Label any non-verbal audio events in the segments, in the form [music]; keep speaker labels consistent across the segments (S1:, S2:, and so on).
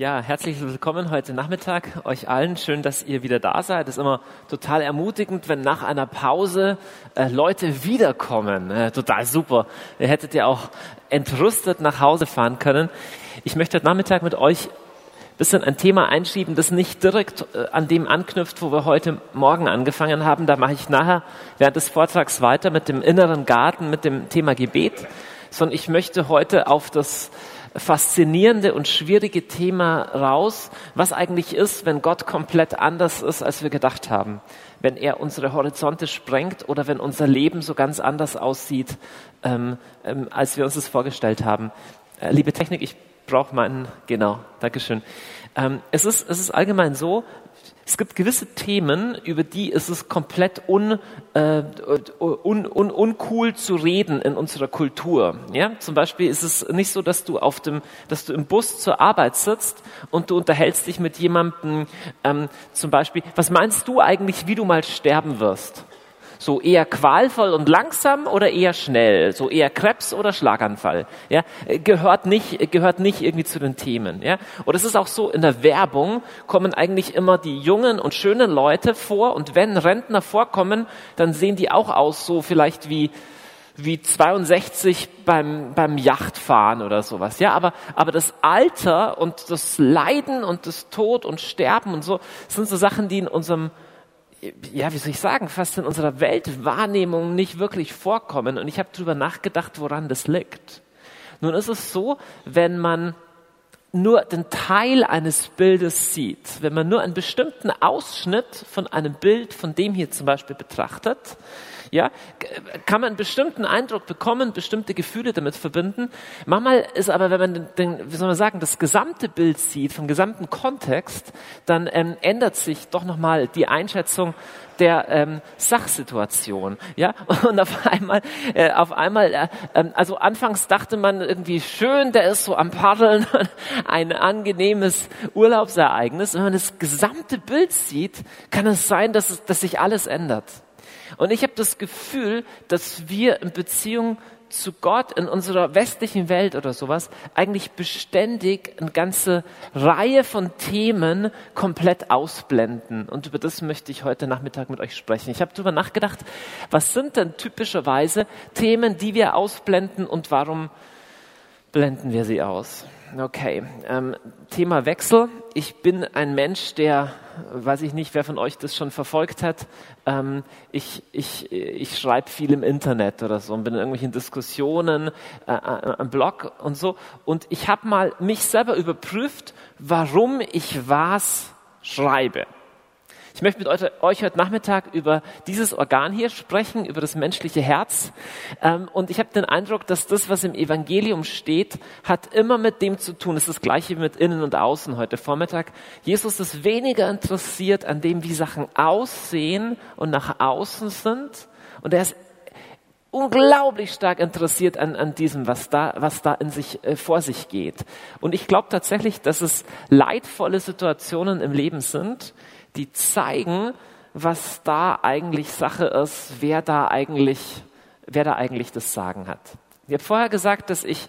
S1: Ja, herzlich willkommen heute Nachmittag euch allen. Schön, dass ihr wieder da seid. Es ist immer total ermutigend, wenn nach einer Pause äh, Leute wiederkommen. Äh, total super. Ihr hättet ja auch entrüstet nach Hause fahren können. Ich möchte heute Nachmittag mit euch ein bisschen ein Thema einschieben, das nicht direkt äh, an dem anknüpft, wo wir heute Morgen angefangen haben. Da mache ich nachher während des Vortrags weiter mit dem inneren Garten, mit dem Thema Gebet. Sondern ich möchte heute auf das faszinierende und schwierige Thema raus, was eigentlich ist, wenn Gott komplett anders ist, als wir gedacht haben. Wenn er unsere Horizonte sprengt oder wenn unser Leben so ganz anders aussieht, ähm, ähm, als wir uns das vorgestellt haben. Äh, liebe Technik, ich brauche meinen, genau, Dankeschön. Ähm, es, ist, es ist allgemein so, es gibt gewisse Themen, über die ist es komplett un, äh, un, un, uncool zu reden in unserer Kultur. Ja? Zum Beispiel ist es nicht so, dass du auf dem, dass du im Bus zur Arbeit sitzt und du unterhältst dich mit jemandem, ähm, zum Beispiel, was meinst du eigentlich, wie du mal sterben wirst? So eher qualvoll und langsam oder eher schnell? So eher Krebs oder Schlaganfall? Ja, gehört nicht, gehört nicht irgendwie zu den Themen. Ja, und es ist auch so, in der Werbung kommen eigentlich immer die jungen und schönen Leute vor und wenn Rentner vorkommen, dann sehen die auch aus so vielleicht wie, wie 62 beim, beim Yachtfahren oder sowas. Ja, aber, aber das Alter und das Leiden und das Tod und Sterben und so sind so Sachen, die in unserem ja, wie soll ich sagen, fast in unserer Weltwahrnehmung nicht wirklich vorkommen. Und ich habe darüber nachgedacht, woran das liegt. Nun ist es so, wenn man nur den Teil eines Bildes sieht, wenn man nur einen bestimmten Ausschnitt von einem Bild, von dem hier zum Beispiel betrachtet, ja, kann man einen bestimmten Eindruck bekommen, bestimmte Gefühle damit verbinden. Manchmal ist aber, wenn man den, wie soll man sagen, das gesamte Bild sieht, vom gesamten Kontext, dann ähm, ändert sich doch nochmal die Einschätzung der ähm, Sachsituation. Ja, [laughs] und auf einmal, äh, auf einmal, äh, äh, also anfangs dachte man irgendwie schön, der ist so am Paddeln, ein angenehmes Urlaubsereignis. Wenn man das gesamte Bild sieht, kann es sein, dass, es, dass sich alles ändert. Und ich habe das Gefühl, dass wir in Beziehung zu Gott in unserer westlichen Welt oder sowas eigentlich beständig eine ganze Reihe von Themen komplett ausblenden. Und über das möchte ich heute Nachmittag mit euch sprechen. Ich habe darüber nachgedacht, was sind denn typischerweise Themen, die wir ausblenden und warum blenden wir sie aus? Okay, ähm, Thema Wechsel. Ich bin ein Mensch, der, weiß ich nicht, wer von euch das schon verfolgt hat, ähm, ich, ich, ich schreibe viel im Internet oder so und bin in irgendwelchen Diskussionen äh, äh, am Blog und so. Und ich habe mal mich selber überprüft, warum ich was schreibe. Ich möchte mit euch heute Nachmittag über dieses Organ hier sprechen, über das menschliche Herz. Ähm, und ich habe den Eindruck, dass das, was im Evangelium steht, hat immer mit dem zu tun. Es ist das gleiche mit innen und außen heute Vormittag. Jesus ist weniger interessiert an dem, wie Sachen aussehen und nach außen sind. Und er ist unglaublich stark interessiert an, an diesem, was da, was da in sich, äh, vor sich geht. Und ich glaube tatsächlich, dass es leidvolle Situationen im Leben sind, die zeigen, was da eigentlich Sache ist, wer da eigentlich, wer da eigentlich das Sagen hat. Ich habe vorher gesagt, dass ich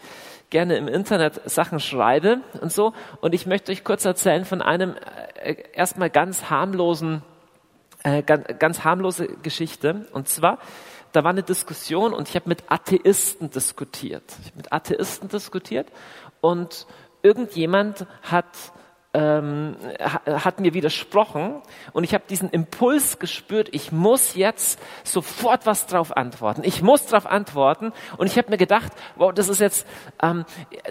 S1: gerne im Internet Sachen schreibe und so. Und ich möchte euch kurz erzählen von einem äh, erstmal ganz harmlosen, äh, ganz, ganz harmlose Geschichte. Und zwar, da war eine Diskussion und ich habe mit Atheisten diskutiert. Ich habe mit Atheisten diskutiert und irgendjemand hat ähm, hat mir widersprochen und ich habe diesen Impuls gespürt, ich muss jetzt sofort was drauf antworten. Ich muss drauf antworten und ich habe mir gedacht, wow, das ist jetzt, ähm,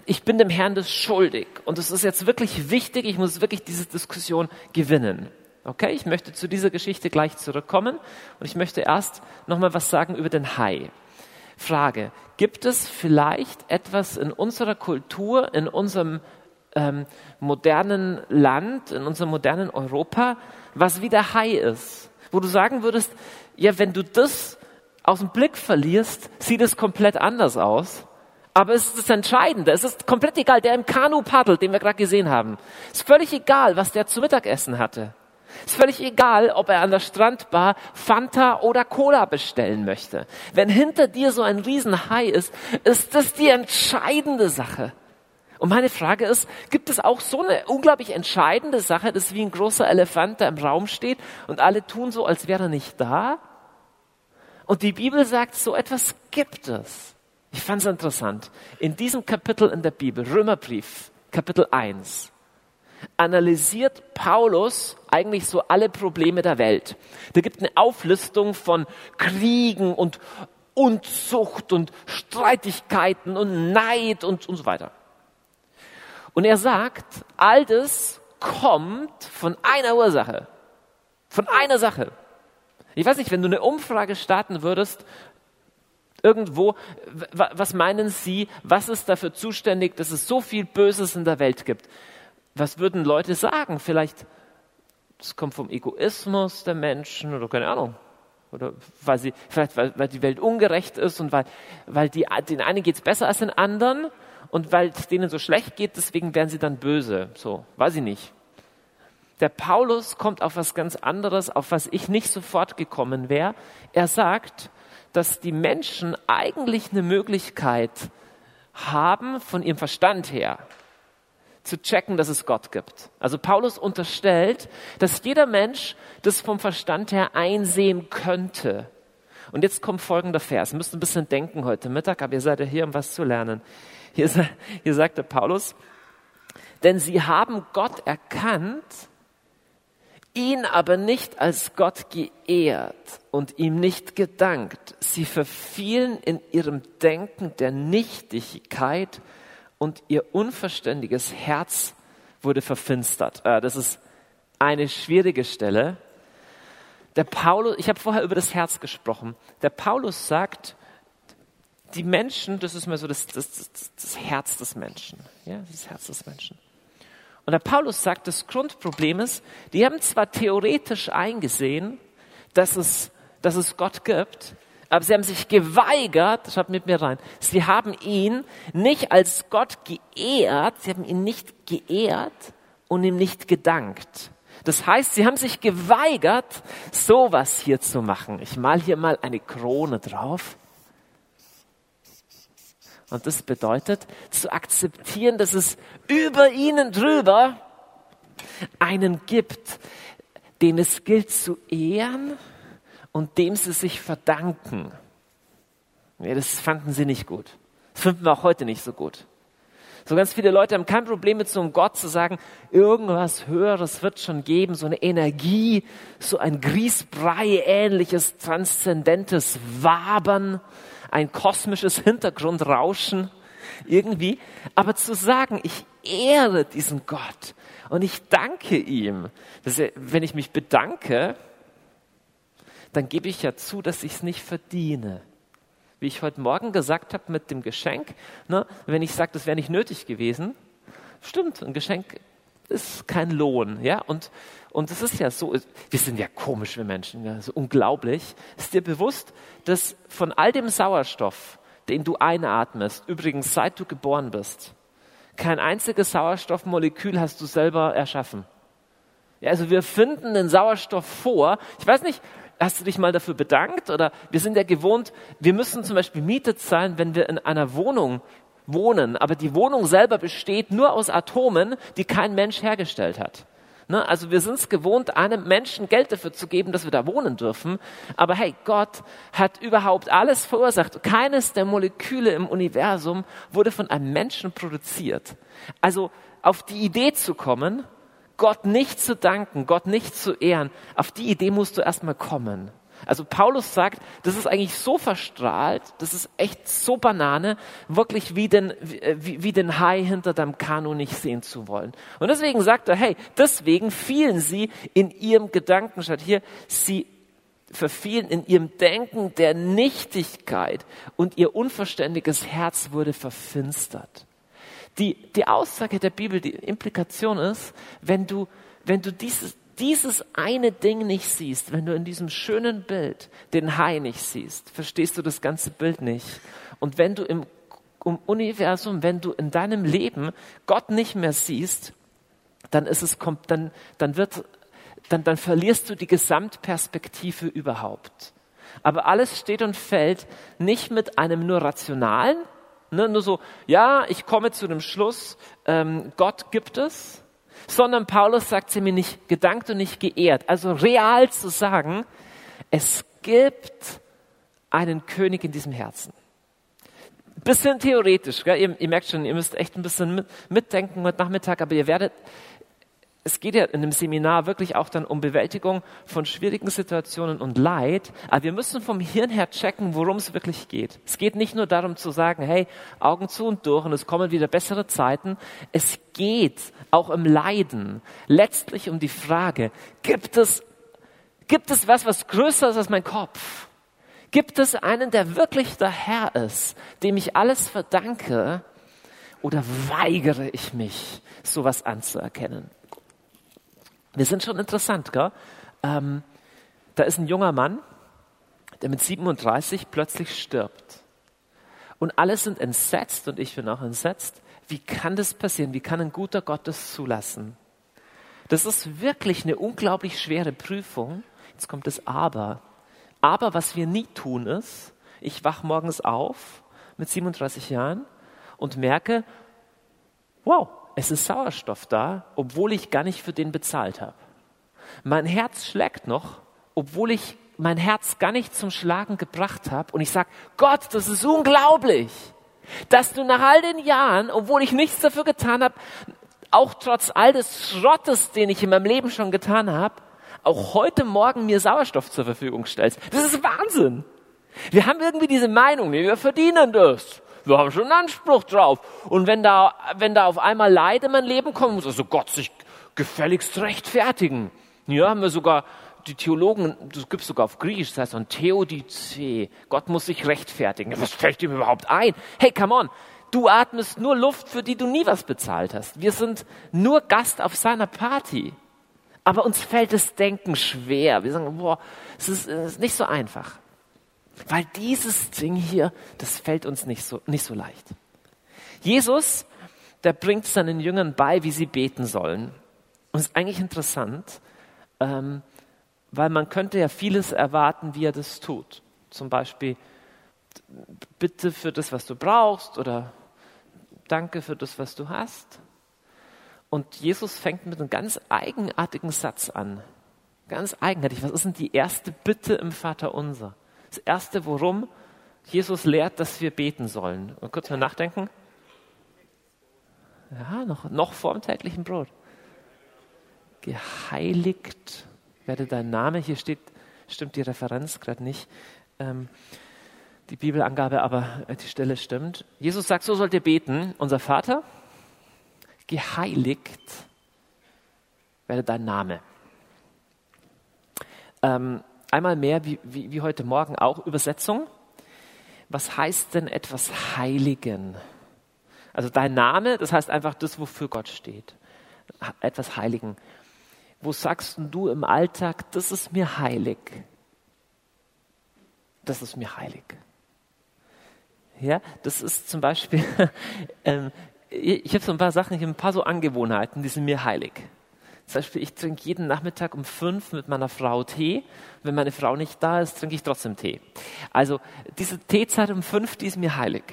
S1: ich bin dem Herrn das schuldig und es ist jetzt wirklich wichtig, ich muss wirklich diese Diskussion gewinnen. Okay, ich möchte zu dieser Geschichte gleich zurückkommen und ich möchte erst nochmal was sagen über den Hai. Frage, gibt es vielleicht etwas in unserer Kultur, in unserem ähm, modernen Land, in unserem modernen Europa, was wie der Hai ist. Wo du sagen würdest, ja, wenn du das aus dem Blick verlierst, sieht es komplett anders aus. Aber es ist das Entscheidende. Es ist komplett egal, der im Kanu paddelt, den wir gerade gesehen haben. Es ist völlig egal, was der zu Mittagessen hatte. Es ist völlig egal, ob er an der Strandbar Fanta oder Cola bestellen möchte. Wenn hinter dir so ein Riesenhai ist, ist das die entscheidende Sache. Und meine Frage ist, gibt es auch so eine unglaublich entscheidende Sache, das ist wie ein großer Elefant, der im Raum steht und alle tun so, als wäre er nicht da? Und die Bibel sagt, so etwas gibt es. Ich fand es interessant. In diesem Kapitel in der Bibel, Römerbrief, Kapitel 1, analysiert Paulus eigentlich so alle Probleme der Welt. Da gibt eine Auflistung von Kriegen und Unzucht und Streitigkeiten und Neid und, und so weiter. Und er sagt, all das kommt von einer Ursache. Von einer Sache. Ich weiß nicht, wenn du eine Umfrage starten würdest, irgendwo, was meinen Sie, was ist dafür zuständig, dass es so viel Böses in der Welt gibt? Was würden Leute sagen? Vielleicht, es kommt vom Egoismus der Menschen oder keine Ahnung. Oder weil sie, vielleicht weil, weil die Welt ungerecht ist und weil, weil die, den einen geht es besser als den anderen und weil es denen so schlecht geht, deswegen werden sie dann böse. So, weiß ich nicht. Der Paulus kommt auf was ganz anderes, auf was ich nicht sofort gekommen wäre. Er sagt, dass die Menschen eigentlich eine Möglichkeit haben, von ihrem Verstand her zu checken, dass es Gott gibt. Also Paulus unterstellt, dass jeder Mensch das vom Verstand her einsehen könnte. Und jetzt kommt folgender Vers. Ihr müsst ein bisschen denken heute Mittag, aber ihr seid ja hier, um was zu lernen. Hier, hier sagt der Paulus, denn sie haben Gott erkannt, ihn aber nicht als Gott geehrt und ihm nicht gedankt. Sie verfielen in ihrem Denken der Nichtigkeit und ihr unverständiges Herz wurde verfinstert. Äh, das ist eine schwierige Stelle. Der Paulus, ich habe vorher über das Herz gesprochen. Der Paulus sagt, die Menschen, das ist mir so das, das, das, das Herz des Menschen. Ja, das Herz des Menschen. Und der Paulus sagt, das Grundproblem ist, die haben zwar theoretisch eingesehen, dass es, dass es Gott gibt, aber sie haben sich geweigert, schaut mit mir rein, sie haben ihn nicht als Gott geehrt, sie haben ihn nicht geehrt und ihm nicht gedankt. Das heißt, sie haben sich geweigert, sowas hier zu machen. Ich mal hier mal eine Krone drauf. Und das bedeutet zu akzeptieren, dass es über ihnen drüber einen gibt, den es gilt zu ehren und dem sie sich verdanken. Ja, das fanden sie nicht gut. Das finden wir auch heute nicht so gut. So ganz viele Leute haben kein Problem mit so einem Gott zu sagen, irgendwas Höheres wird schon geben, so eine Energie, so ein Grießbrei ähnliches, transzendentes Wabern ein kosmisches Hintergrundrauschen irgendwie. Aber zu sagen, ich ehre diesen Gott und ich danke ihm, er, wenn ich mich bedanke, dann gebe ich ja zu, dass ich es nicht verdiene. Wie ich heute Morgen gesagt habe mit dem Geschenk, ne, wenn ich sage, das wäre nicht nötig gewesen, stimmt, ein Geschenk ist kein Lohn, ja, und und es ist ja so, wir sind ja komisch, wir Menschen, ja, so unglaublich. Ist dir bewusst, dass von all dem Sauerstoff, den du einatmest, übrigens seit du geboren bist, kein einziges Sauerstoffmolekül hast du selber erschaffen. Ja, also wir finden den Sauerstoff vor. Ich weiß nicht, hast du dich mal dafür bedankt? Oder wir sind ja gewohnt, wir müssen zum Beispiel Miete zahlen, wenn wir in einer Wohnung wohnen. Aber die Wohnung selber besteht nur aus Atomen, die kein Mensch hergestellt hat. Ne? Also wir sind es gewohnt, einem Menschen Geld dafür zu geben, dass wir da wohnen dürfen. Aber hey, Gott hat überhaupt alles verursacht. Keines der Moleküle im Universum wurde von einem Menschen produziert. Also auf die Idee zu kommen, Gott nicht zu danken, Gott nicht zu ehren, auf die Idee musst du erstmal kommen. Also Paulus sagt, das ist eigentlich so verstrahlt, das ist echt so Banane, wirklich wie den, wie, wie den Hai hinter deinem Kanu nicht sehen zu wollen. Und deswegen sagt er, hey, deswegen fielen sie in ihrem Gedanken, statt hier, sie verfielen in ihrem Denken der Nichtigkeit und ihr unverständiges Herz wurde verfinstert. Die, die Aussage der Bibel, die Implikation ist, wenn du, wenn du dieses, dieses eine Ding nicht siehst, wenn du in diesem schönen Bild den Hai nicht siehst, verstehst du das ganze Bild nicht. Und wenn du im, im Universum, wenn du in deinem Leben Gott nicht mehr siehst, dann ist es, dann, dann wird, dann, dann verlierst du die Gesamtperspektive überhaupt. Aber alles steht und fällt nicht mit einem nur rationalen, Ne, nur so, ja, ich komme zu dem Schluss, ähm, Gott gibt es, sondern Paulus sagt sie mir nicht gedankt und nicht geehrt. Also real zu sagen, es gibt einen König in diesem Herzen. Bisschen theoretisch, gell? Ihr, ihr merkt schon, ihr müsst echt ein bisschen mit, mitdenken heute Nachmittag, aber ihr werdet es geht ja in dem Seminar wirklich auch dann um Bewältigung von schwierigen Situationen und Leid. Aber wir müssen vom Hirn her checken, worum es wirklich geht. Es geht nicht nur darum zu sagen, hey, Augen zu und durch und es kommen wieder bessere Zeiten. Es geht auch im Leiden letztlich um die Frage, gibt es, gibt es was, was größer ist als mein Kopf? Gibt es einen, der wirklich der Herr ist, dem ich alles verdanke? Oder weigere ich mich, sowas anzuerkennen? Wir sind schon interessant, gell? Ähm, da ist ein junger Mann, der mit 37 plötzlich stirbt. Und alle sind entsetzt und ich bin auch entsetzt. Wie kann das passieren? Wie kann ein guter Gott das zulassen? Das ist wirklich eine unglaublich schwere Prüfung. Jetzt kommt das Aber. Aber was wir nie tun ist, ich wach morgens auf mit 37 Jahren und merke, wow, es ist Sauerstoff da, obwohl ich gar nicht für den bezahlt habe. Mein Herz schlägt noch, obwohl ich mein Herz gar nicht zum Schlagen gebracht habe. Und ich sage, Gott, das ist unglaublich, dass du nach all den Jahren, obwohl ich nichts dafür getan habe, auch trotz all des Schrottes, den ich in meinem Leben schon getan habe, auch heute Morgen mir Sauerstoff zur Verfügung stellst. Das ist Wahnsinn. Wir haben irgendwie diese Meinung, wir verdienen das wir haben schon einen Anspruch drauf. Und wenn da, wenn da auf einmal Leid in mein Leben kommt, muss also Gott sich gefälligst rechtfertigen. Ja, haben wir sogar die Theologen, das gibt es sogar auf Griechisch, das heißt dann Theodice. Gott muss sich rechtfertigen. Was fällt ihm überhaupt ein? Hey, come on. Du atmest nur Luft, für die du nie was bezahlt hast. Wir sind nur Gast auf seiner Party. Aber uns fällt das Denken schwer. Wir sagen, boah, es ist, es ist nicht so einfach. Weil dieses Ding hier, das fällt uns nicht so, nicht so leicht. Jesus, der bringt seinen Jüngern bei, wie sie beten sollen. Und es ist eigentlich interessant, ähm, weil man könnte ja vieles erwarten, wie er das tut. Zum Beispiel, bitte für das, was du brauchst oder danke für das, was du hast. Und Jesus fängt mit einem ganz eigenartigen Satz an. Ganz eigenartig. Was ist denn die erste Bitte im Vater unser? Das Erste, worum Jesus lehrt, dass wir beten sollen. Und kurz mal nachdenken. Ja, noch, noch vor dem täglichen Brot. Geheiligt werde dein Name. Hier steht, stimmt die Referenz gerade nicht. Ähm, die Bibelangabe, aber die Stelle stimmt. Jesus sagt, so sollt ihr beten. Unser Vater, geheiligt werde dein Name. Ähm, Einmal mehr, wie, wie, wie heute Morgen auch, Übersetzung. Was heißt denn etwas heiligen? Also dein Name, das heißt einfach das, wofür Gott steht. Etwas heiligen. Wo sagst du im Alltag, das ist mir heilig? Das ist mir heilig. Ja, das ist zum Beispiel, [laughs] ähm, ich habe so ein paar Sachen, ich habe ein paar so Angewohnheiten, die sind mir heilig. Zum Beispiel, ich trinke jeden Nachmittag um fünf mit meiner Frau Tee. Wenn meine Frau nicht da ist, trinke ich trotzdem Tee. Also diese Teezeit um fünf, die ist mir heilig.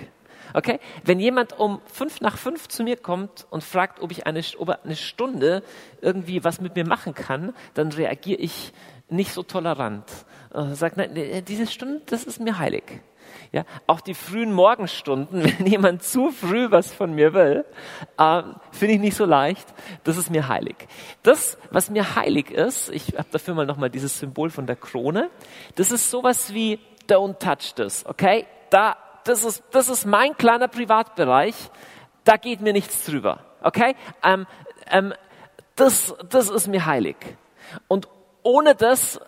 S1: Okay? Wenn jemand um fünf nach fünf zu mir kommt und fragt, ob ich eine, ob eine Stunde irgendwie was mit mir machen kann, dann reagiere ich nicht so tolerant. Äh, Sagt, nein, diese Stunde, das ist mir heilig. Ja, auch die frühen Morgenstunden, [laughs] wenn jemand zu früh was von mir will, äh, finde ich nicht so leicht. Das ist mir heilig. Das, was mir heilig ist, ich habe dafür mal nochmal dieses Symbol von der Krone, das ist sowas wie don't touch this, okay? Da, das ist, das ist mein kleiner Privatbereich, da geht mir nichts drüber, okay? Ähm, ähm, das, das ist mir heilig. Und ohne das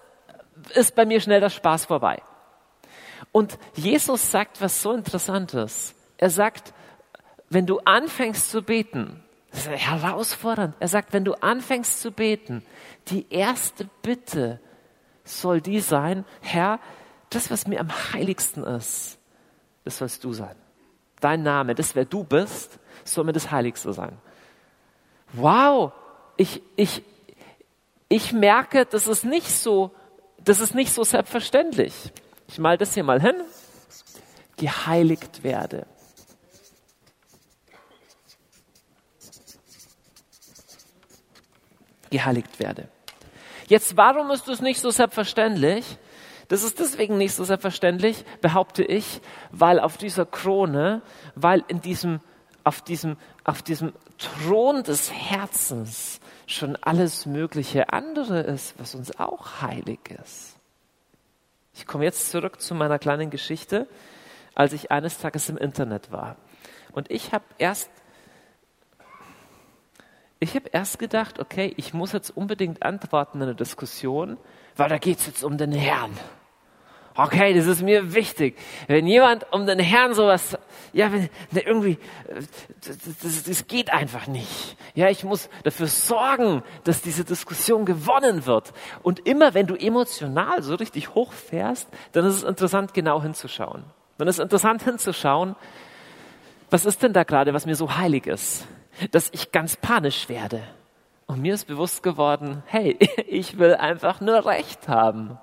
S1: ist bei mir schnell der Spaß vorbei. Und Jesus sagt was so Interessantes. Er sagt, wenn du anfängst zu beten, das ist herausfordernd. Er sagt, wenn du anfängst zu beten, die erste Bitte soll die sein, Herr, das, was mir am heiligsten ist, das sollst du sein. Dein Name, das, wer du bist, soll mir das Heiligste sein. Wow, ich, ich, ich merke, das ist nicht so, das ist nicht so selbstverständlich. Ich mal das hier mal hin. Geheiligt werde. Geheiligt werde. Jetzt, warum ist das nicht so selbstverständlich? Das ist deswegen nicht so selbstverständlich, behaupte ich, weil auf dieser Krone, weil in diesem, auf diesem, auf diesem Thron des Herzens schon alles mögliche andere ist, was uns auch heilig ist. Ich komme jetzt zurück zu meiner kleinen Geschichte, als ich eines Tages im Internet war. Und ich habe erst ich habe erst gedacht, okay, ich muss jetzt unbedingt antworten in der Diskussion, weil da geht es jetzt um den Herrn. Okay, das ist mir wichtig. Wenn jemand um den Herrn sowas, ja, wenn, irgendwie, das, das, das geht einfach nicht. Ja, ich muss dafür sorgen, dass diese Diskussion gewonnen wird. Und immer wenn du emotional so richtig hochfährst, dann ist es interessant, genau hinzuschauen. Dann ist es interessant hinzuschauen, was ist denn da gerade, was mir so heilig ist? dass ich ganz panisch werde. Und mir ist bewusst geworden, hey, [laughs] ich will einfach nur Recht haben.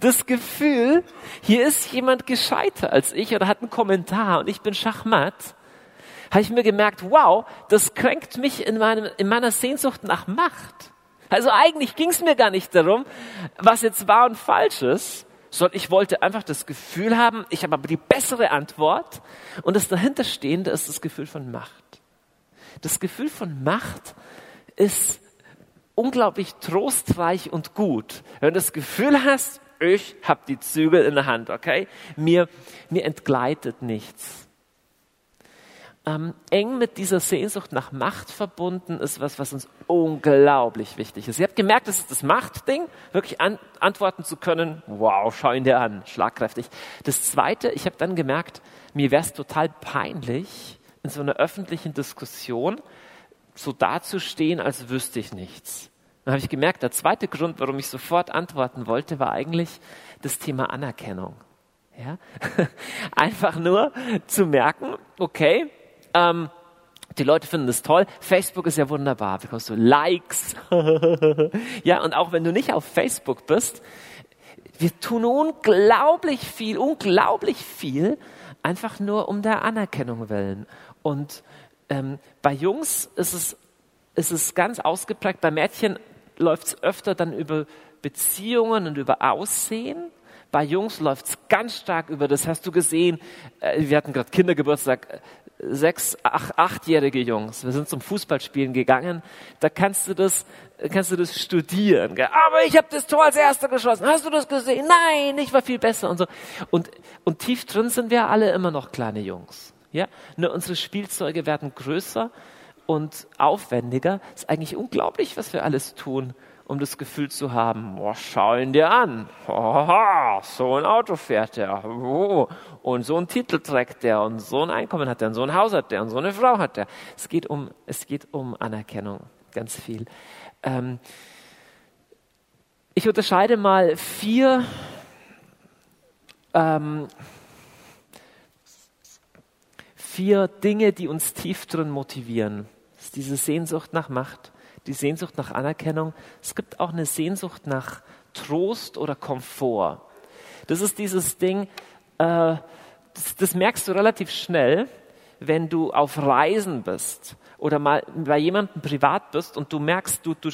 S1: Das Gefühl, hier ist jemand gescheiter als ich oder hat einen Kommentar und ich bin Schachmatt, habe ich mir gemerkt, wow, das kränkt mich in, meinem, in meiner Sehnsucht nach Macht. Also eigentlich ging es mir gar nicht darum, was jetzt wahr und falsch ist, sondern ich wollte einfach das Gefühl haben, ich habe aber die bessere Antwort und das dahinterstehende ist das Gefühl von Macht. Das Gefühl von Macht ist unglaublich trostreich und gut. Wenn du das Gefühl hast, ich habe die Zügel in der Hand, okay? Mir, mir entgleitet nichts. Ähm, eng mit dieser Sehnsucht nach Macht verbunden ist was, was uns unglaublich wichtig ist. Ihr habt gemerkt, das ist das Machtding, wirklich an, antworten zu können. Wow, schau ihn dir an, schlagkräftig. Das Zweite, ich habe dann gemerkt, mir wäre es total peinlich, in so einer öffentlichen Diskussion so dazustehen, als wüsste ich nichts. Dann habe ich gemerkt, der zweite Grund, warum ich sofort antworten wollte, war eigentlich das Thema Anerkennung. Ja? [laughs] Einfach nur zu merken, okay, ähm, die Leute finden das toll. Facebook ist ja wunderbar, bekommst du Likes. [laughs] ja, und auch wenn du nicht auf Facebook bist, wir tun unglaublich viel, unglaublich viel, einfach nur um der Anerkennung willen. Und ähm, bei Jungs ist es, ist es ganz ausgeprägt, bei Mädchen läuft es öfter dann über Beziehungen und über Aussehen. Bei Jungs läuft es ganz stark über, das hast du gesehen, äh, wir hatten gerade Kindergeburtstag, äh, sechs, ach, achtjährige Jungs. Wir sind zum Fußballspielen gegangen. Da kannst du das, kannst du das studieren. Gell? Aber ich habe das Tor als Erster geschossen. Hast du das gesehen? Nein, ich war viel besser und so. Und, und tief drin sind wir alle immer noch kleine Jungs. Ja? Nur unsere Spielzeuge werden größer und aufwendiger. Es ist eigentlich unglaublich, was wir alles tun, um das Gefühl zu haben, boah, schau ihn dir an. Oha, so ein Auto fährt er. Oh, und so ein Titel trägt der und so ein Einkommen hat er und so ein Haus hat der und so eine Frau hat er. Es geht um, es geht um Anerkennung, ganz viel. Ähm, ich unterscheide mal vier ähm, vier Dinge, die uns tief drin motivieren. Das ist diese Sehnsucht nach Macht, die Sehnsucht nach Anerkennung. Es gibt auch eine Sehnsucht nach Trost oder Komfort. Das ist dieses Ding, äh, das, das merkst du relativ schnell, wenn du auf Reisen bist oder mal bei jemandem privat bist und du merkst, du, du,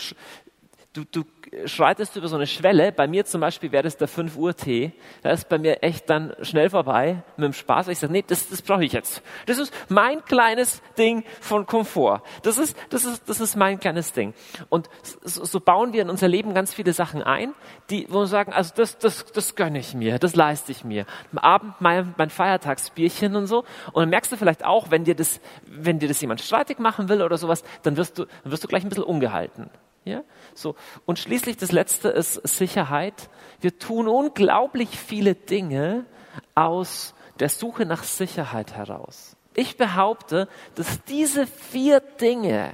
S1: du, du schreitest über so eine Schwelle. Bei mir zum Beispiel wäre das der 5 Uhr Tee. Da ist bei mir echt dann schnell vorbei mit dem Spaß. Ich sage, nee, das, das brauche ich jetzt. Das ist mein kleines Ding von Komfort. Das ist, das ist, das ist mein kleines Ding. Und so, so bauen wir in unser Leben ganz viele Sachen ein, die, wo wir sagen, also das, das, das gönne ich mir, das leiste ich mir. Am Abend mein, mein Feiertagsbierchen und so. Und dann merkst du vielleicht auch, wenn dir das, wenn dir das jemand streitig machen will oder sowas, dann wirst du, dann wirst du gleich ein bisschen ungehalten. Ja? So. Und schließlich das letzte ist Sicherheit. Wir tun unglaublich viele Dinge aus der Suche nach Sicherheit heraus. Ich behaupte, dass diese vier Dinge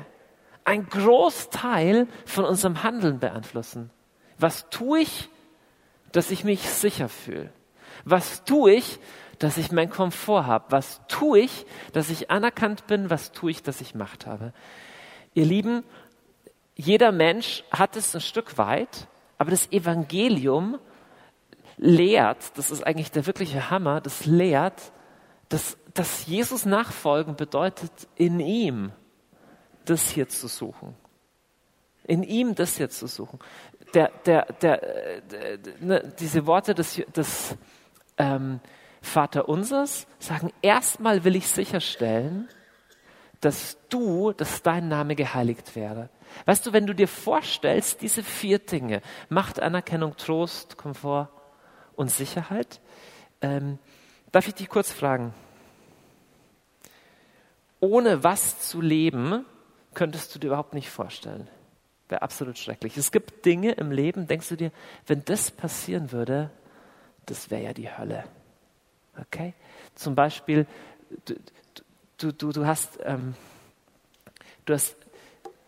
S1: ein Großteil von unserem Handeln beeinflussen. Was tue ich, dass ich mich sicher fühle? Was tue ich, dass ich meinen Komfort habe? Was tue ich, dass ich anerkannt bin? Was tue ich, dass ich Macht habe? Ihr Lieben, jeder Mensch hat es ein Stück weit, aber das Evangelium lehrt, das ist eigentlich der wirkliche Hammer, das lehrt, dass, dass Jesus nachfolgen bedeutet, in ihm das hier zu suchen. in ihm das jetzt zu suchen. Der, der, der, der ne, diese Worte des, des ähm, Vater Unsers sagen, erstmal will ich sicherstellen, dass du, dass dein Name geheiligt wäre. Weißt du, wenn du dir vorstellst, diese vier Dinge, Macht, Anerkennung, Trost, Komfort und Sicherheit, ähm, darf ich dich kurz fragen, ohne was zu leben, könntest du dir überhaupt nicht vorstellen. Wäre absolut schrecklich. Es gibt Dinge im Leben, denkst du dir, wenn das passieren würde, das wäre ja die Hölle. Okay? Zum Beispiel, du, du, du, du hast, ähm, du hast,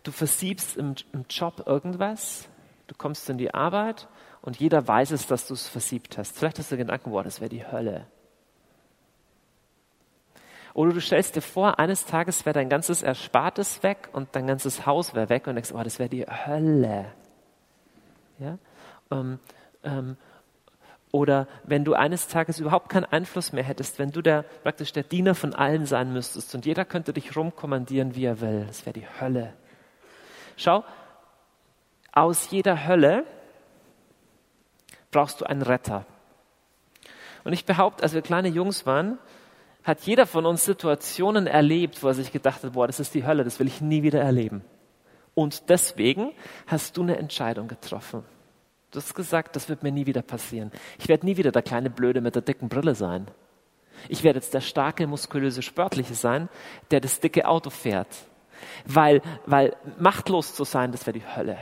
S1: du versiebst im, im Job irgendwas, du kommst in die Arbeit und jeder weiß es, dass du es versiebt hast. Vielleicht hast du Gedanken, boah, das wäre die Hölle. Oder du stellst dir vor, eines Tages wäre dein ganzes Erspartes weg und dein ganzes Haus wäre weg und denkst, oh, das wäre die Hölle. Ja? Ähm, ähm, oder wenn du eines Tages überhaupt keinen Einfluss mehr hättest, wenn du der, praktisch der Diener von allen sein müsstest und jeder könnte dich rumkommandieren, wie er will, das wäre die Hölle. Schau, aus jeder Hölle brauchst du einen Retter. Und ich behaupte, als wir kleine Jungs waren, hat jeder von uns Situationen erlebt, wo er sich gedacht hat, boah, das ist die Hölle, das will ich nie wieder erleben. Und deswegen hast du eine Entscheidung getroffen. Du hast gesagt, das wird mir nie wieder passieren. Ich werde nie wieder der kleine Blöde mit der dicken Brille sein. Ich werde jetzt der starke, muskulöse, sportliche sein, der das dicke Auto fährt. Weil, weil machtlos zu sein, das wäre die Hölle.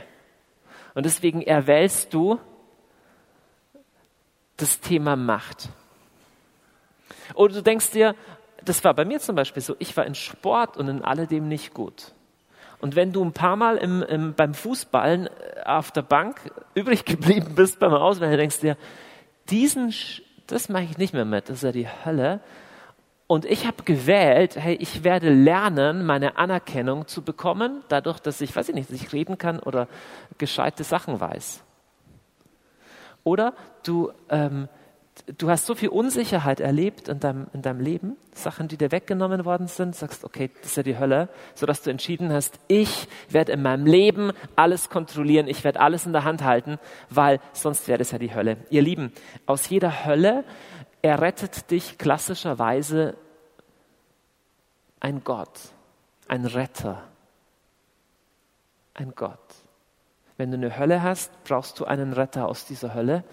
S1: Und deswegen erwählst du das Thema Macht. Oder du denkst dir, das war bei mir zum Beispiel so, ich war in Sport und in alledem nicht gut. Und wenn du ein paar Mal im, im, beim Fußballen äh, auf der Bank [laughs] übrig geblieben bist beim Auswählen, denkst du dir, diesen, das mache ich nicht mehr mit, das ist ja die Hölle. Und ich habe gewählt, hey, ich werde lernen, meine Anerkennung zu bekommen, dadurch, dass ich, weiß ich nicht, dass ich reden kann oder gescheite Sachen weiß. Oder du ähm, du hast so viel Unsicherheit erlebt in deinem, in deinem Leben, Sachen, die dir weggenommen worden sind, sagst, okay, das ist ja die Hölle, sodass du entschieden hast, ich werde in meinem Leben alles kontrollieren, ich werde alles in der Hand halten, weil sonst wäre das ja die Hölle. Ihr Lieben, aus jeder Hölle errettet dich klassischerweise ein Gott, ein Retter, ein Gott. Wenn du eine Hölle hast, brauchst du einen Retter aus dieser Hölle.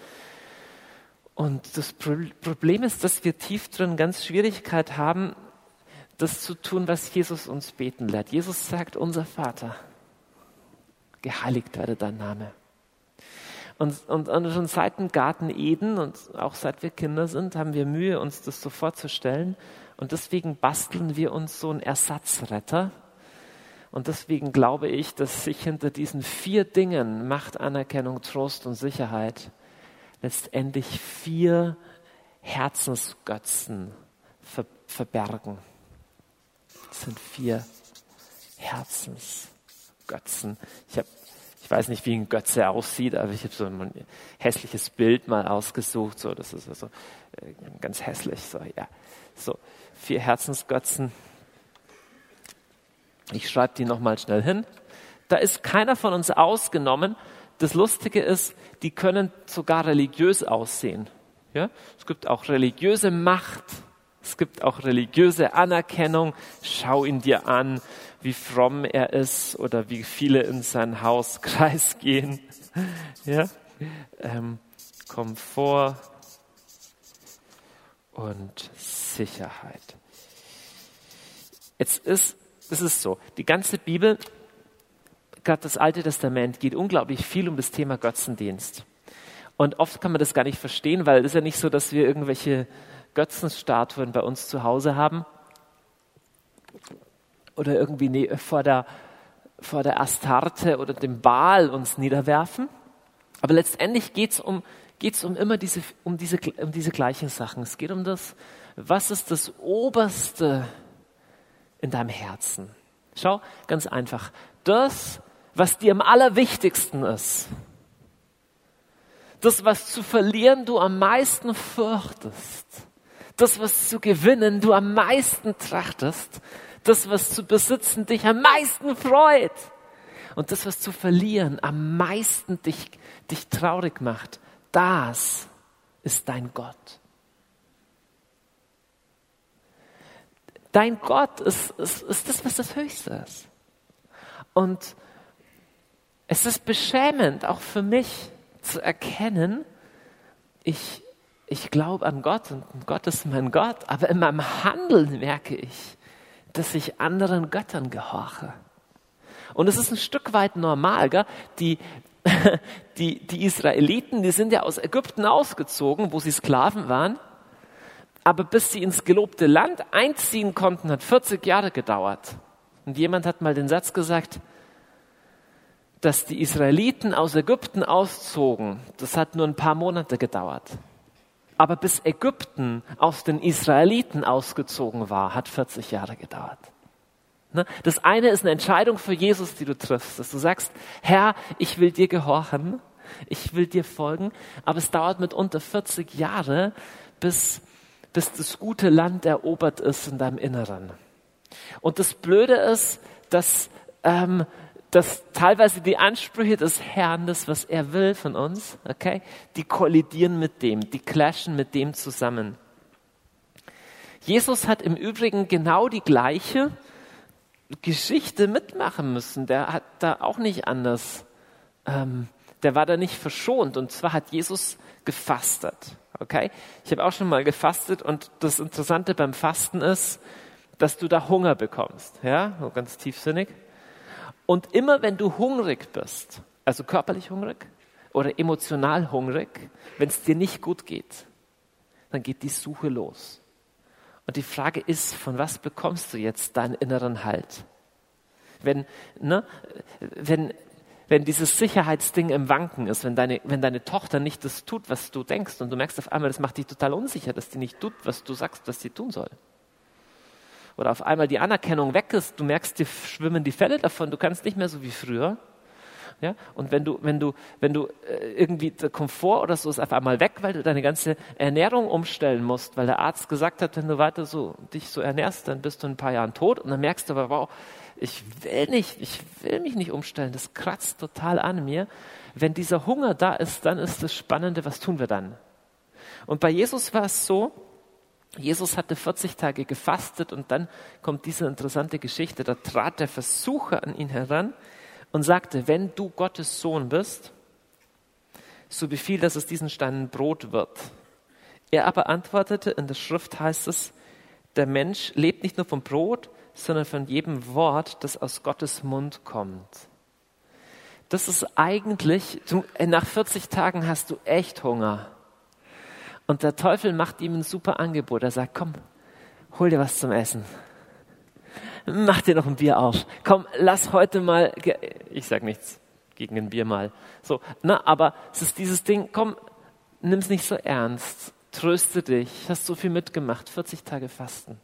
S1: Und das Problem ist, dass wir tief drin ganz Schwierigkeit haben, das zu tun, was Jesus uns beten lässt. Jesus sagt, unser Vater, geheiligt werde dein Name. Und, und, und schon seit dem Garten Eden und auch seit wir Kinder sind, haben wir Mühe, uns das so vorzustellen. Und deswegen basteln wir uns so einen Ersatzretter. Und deswegen glaube ich, dass sich hinter diesen vier Dingen Macht, Anerkennung, Trost und Sicherheit letztendlich vier Herzensgötzen ver verbergen. Das sind vier Herzensgötzen. Ich habe ich weiß nicht, wie ein Götze aussieht, aber ich habe so ein hässliches Bild mal ausgesucht. So, das ist also äh, ganz hässlich. So, ja. so vier Herzensgötzen. Ich schreibe die nochmal schnell hin. Da ist keiner von uns ausgenommen, das Lustige ist, die können sogar religiös aussehen. Ja? Es gibt auch religiöse Macht. Es gibt auch religiöse Anerkennung. Schau ihn dir an, wie fromm er ist oder wie viele in sein Hauskreis [laughs] gehen. Ja? Ähm, Komfort und Sicherheit. Jetzt ist, es ist so, die ganze Bibel gerade das Alte Testament geht unglaublich viel um das Thema Götzendienst. Und oft kann man das gar nicht verstehen, weil es ist ja nicht so, dass wir irgendwelche Götzenstatuen bei uns zu Hause haben oder irgendwie ne, vor der, vor der Astarte oder dem Baal uns niederwerfen. Aber letztendlich geht es um, geht's um immer diese, um, diese, um diese gleichen Sachen. Es geht um das, was ist das Oberste in deinem Herzen? Schau, ganz einfach. Das, was dir am allerwichtigsten ist. Das, was zu verlieren du am meisten fürchtest. Das, was zu gewinnen du am meisten trachtest. Das, was zu besitzen dich am meisten freut. Und das, was zu verlieren am meisten dich, dich traurig macht, das ist dein Gott. Dein Gott ist, ist, ist das, was das Höchste ist. Und es ist beschämend, auch für mich zu erkennen, ich, ich glaube an Gott und Gott ist mein Gott, aber in meinem Handeln merke ich, dass ich anderen Göttern gehorche. Und es ist ein Stück weit normal, gell? Die, [laughs] die, die Israeliten, die sind ja aus Ägypten ausgezogen, wo sie Sklaven waren. Aber bis sie ins gelobte Land einziehen konnten, hat 40 Jahre gedauert. Und jemand hat mal den Satz gesagt, dass die Israeliten aus Ägypten auszogen, das hat nur ein paar Monate gedauert. Aber bis Ägypten aus den Israeliten ausgezogen war, hat 40 Jahre gedauert. Ne? Das eine ist eine Entscheidung für Jesus, die du triffst, dass du sagst, Herr, ich will dir gehorchen, ich will dir folgen, aber es dauert mitunter 40 Jahre, bis, bis das gute Land erobert ist in deinem Inneren. Und das Blöde ist, dass, ähm, dass teilweise die Ansprüche des Herrn, das, was er will von uns, okay, die kollidieren mit dem, die clashen mit dem zusammen. Jesus hat im Übrigen genau die gleiche Geschichte mitmachen müssen. Der hat da auch nicht anders, ähm, der war da nicht verschont. Und zwar hat Jesus gefastet. Okay? Ich habe auch schon mal gefastet und das Interessante beim Fasten ist, dass du da Hunger bekommst. Ja, so ganz tiefsinnig. Und immer wenn du hungrig bist, also körperlich hungrig oder emotional hungrig, wenn es dir nicht gut geht, dann geht die Suche los. Und die Frage ist, von was bekommst du jetzt deinen inneren Halt? Wenn, ne, wenn, wenn dieses Sicherheitsding im Wanken ist, wenn deine, wenn deine Tochter nicht das tut, was du denkst und du merkst auf einmal, das macht dich total unsicher, dass die nicht tut, was du sagst, was sie tun soll oder auf einmal die Anerkennung weg ist, du merkst, dir schwimmen die Fälle davon, du kannst nicht mehr so wie früher. Ja? Und wenn du, wenn du, wenn du äh, irgendwie der Komfort oder so ist auf einmal weg, weil du deine ganze Ernährung umstellen musst, weil der Arzt gesagt hat, wenn du weiter so dich so ernährst, dann bist du in ein paar Jahren tot. Und dann merkst du aber, wow, ich will nicht, ich will mich nicht umstellen. Das kratzt total an mir. Wenn dieser Hunger da ist, dann ist das Spannende, was tun wir dann? Und bei Jesus war es so, Jesus hatte 40 Tage gefastet und dann kommt diese interessante Geschichte. Da trat der Versucher an ihn heran und sagte, wenn du Gottes Sohn bist, so befiehl, dass es diesen Steinen Brot wird. Er aber antwortete, in der Schrift heißt es, der Mensch lebt nicht nur vom Brot, sondern von jedem Wort, das aus Gottes Mund kommt. Das ist eigentlich, nach 40 Tagen hast du echt Hunger. Und der Teufel macht ihm ein super Angebot. Er sagt, komm, hol dir was zum Essen. Mach dir noch ein Bier auf. Komm, lass heute mal, ich sag nichts gegen ein Bier mal. So, na, aber es ist dieses Ding, komm, nimm's nicht so ernst. Tröste dich. Hast so viel mitgemacht. 40 Tage Fasten.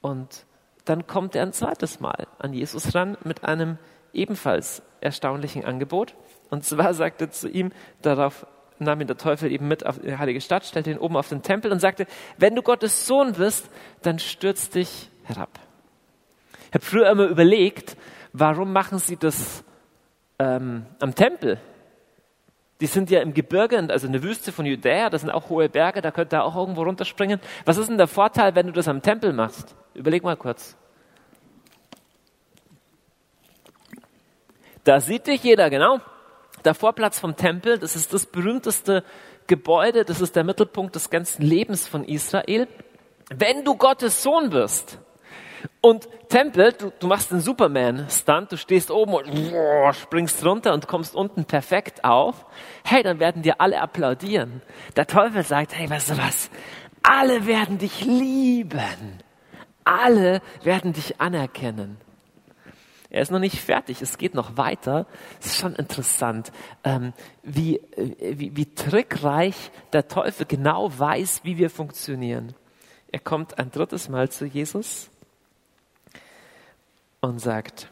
S1: Und dann kommt er ein zweites Mal an Jesus ran mit einem ebenfalls erstaunlichen Angebot. Und zwar sagt er zu ihm, darauf nahm ihn der Teufel eben mit auf die heilige Stadt, stellte ihn oben auf den Tempel und sagte, wenn du Gottes Sohn bist, dann stürz dich herab. Ich habe früher immer überlegt, warum machen sie das ähm, am Tempel? Die sind ja im Gebirge, also in der Wüste von Judäa, das sind auch hohe Berge, da könnte er auch irgendwo runterspringen. Was ist denn der Vorteil, wenn du das am Tempel machst? Überleg mal kurz. Da sieht dich jeder, genau der Vorplatz vom Tempel, das ist das berühmteste Gebäude, das ist der Mittelpunkt des ganzen Lebens von Israel. Wenn du Gottes Sohn bist und Tempel, du, du machst den Superman-Stunt, du stehst oben und springst runter und kommst unten perfekt auf, hey, dann werden dir alle applaudieren. Der Teufel sagt, hey, weißt du was? Alle werden dich lieben. Alle werden dich anerkennen. Er ist noch nicht fertig, es geht noch weiter. Es ist schon interessant, ähm, wie, äh, wie, wie trickreich der Teufel genau weiß, wie wir funktionieren. Er kommt ein drittes Mal zu Jesus und sagt,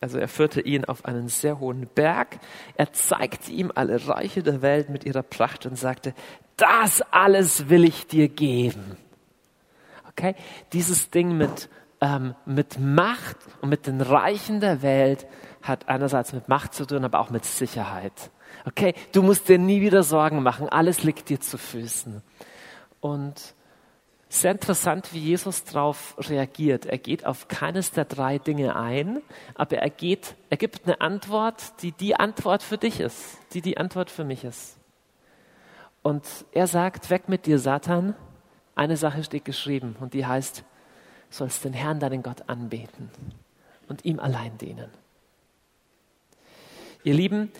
S1: also er führte ihn auf einen sehr hohen Berg, er zeigte ihm alle Reiche der Welt mit ihrer Pracht und sagte, das alles will ich dir geben. Okay? Dieses Ding mit ähm, mit Macht und mit den Reichen der Welt hat einerseits mit Macht zu tun, aber auch mit Sicherheit. Okay, du musst dir nie wieder Sorgen machen, alles liegt dir zu Füßen. Und sehr interessant, wie Jesus darauf reagiert. Er geht auf keines der drei Dinge ein, aber er, geht, er gibt eine Antwort, die die Antwort für dich ist, die die Antwort für mich ist. Und er sagt, weg mit dir, Satan. Eine Sache steht geschrieben und die heißt, sollst den Herrn, deinen Gott, anbeten und ihm allein dienen. Ihr Lieben,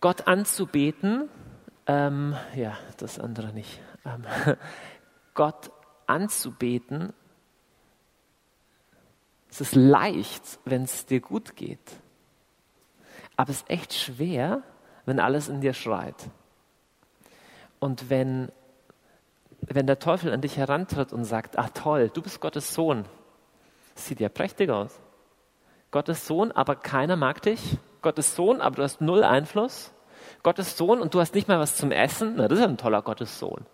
S1: Gott anzubeten, ähm, ja, das andere nicht. Ähm, [laughs] Gott anzubeten, es ist leicht, wenn es dir gut geht. Aber es ist echt schwer, wenn alles in dir schreit. Und wenn, wenn der Teufel an dich herantritt und sagt, ach toll, du bist Gottes Sohn. Sieht ja prächtig aus. Gottes Sohn, aber keiner mag dich. Gottes Sohn, aber du hast null Einfluss. Gottes Sohn und du hast nicht mal was zum Essen. Na, das ist ja ein toller Gottes Sohn.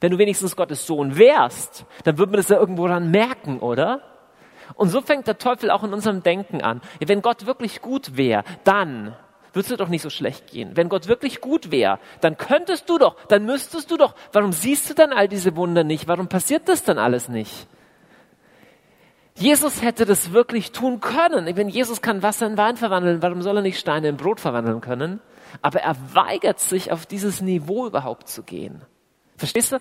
S1: Wenn du wenigstens Gottes Sohn wärst, dann würde man das ja irgendwo dann merken, oder? Und so fängt der Teufel auch in unserem Denken an. Wenn Gott wirklich gut wäre, dann würde es doch nicht so schlecht gehen. Wenn Gott wirklich gut wäre, dann könntest du doch, dann müsstest du doch. Warum siehst du dann all diese Wunder nicht? Warum passiert das dann alles nicht? Jesus hätte das wirklich tun können. Wenn Jesus kann Wasser in Wein verwandeln, warum soll er nicht Steine in Brot verwandeln können? Aber er weigert sich, auf dieses Niveau überhaupt zu gehen. Verstehst du?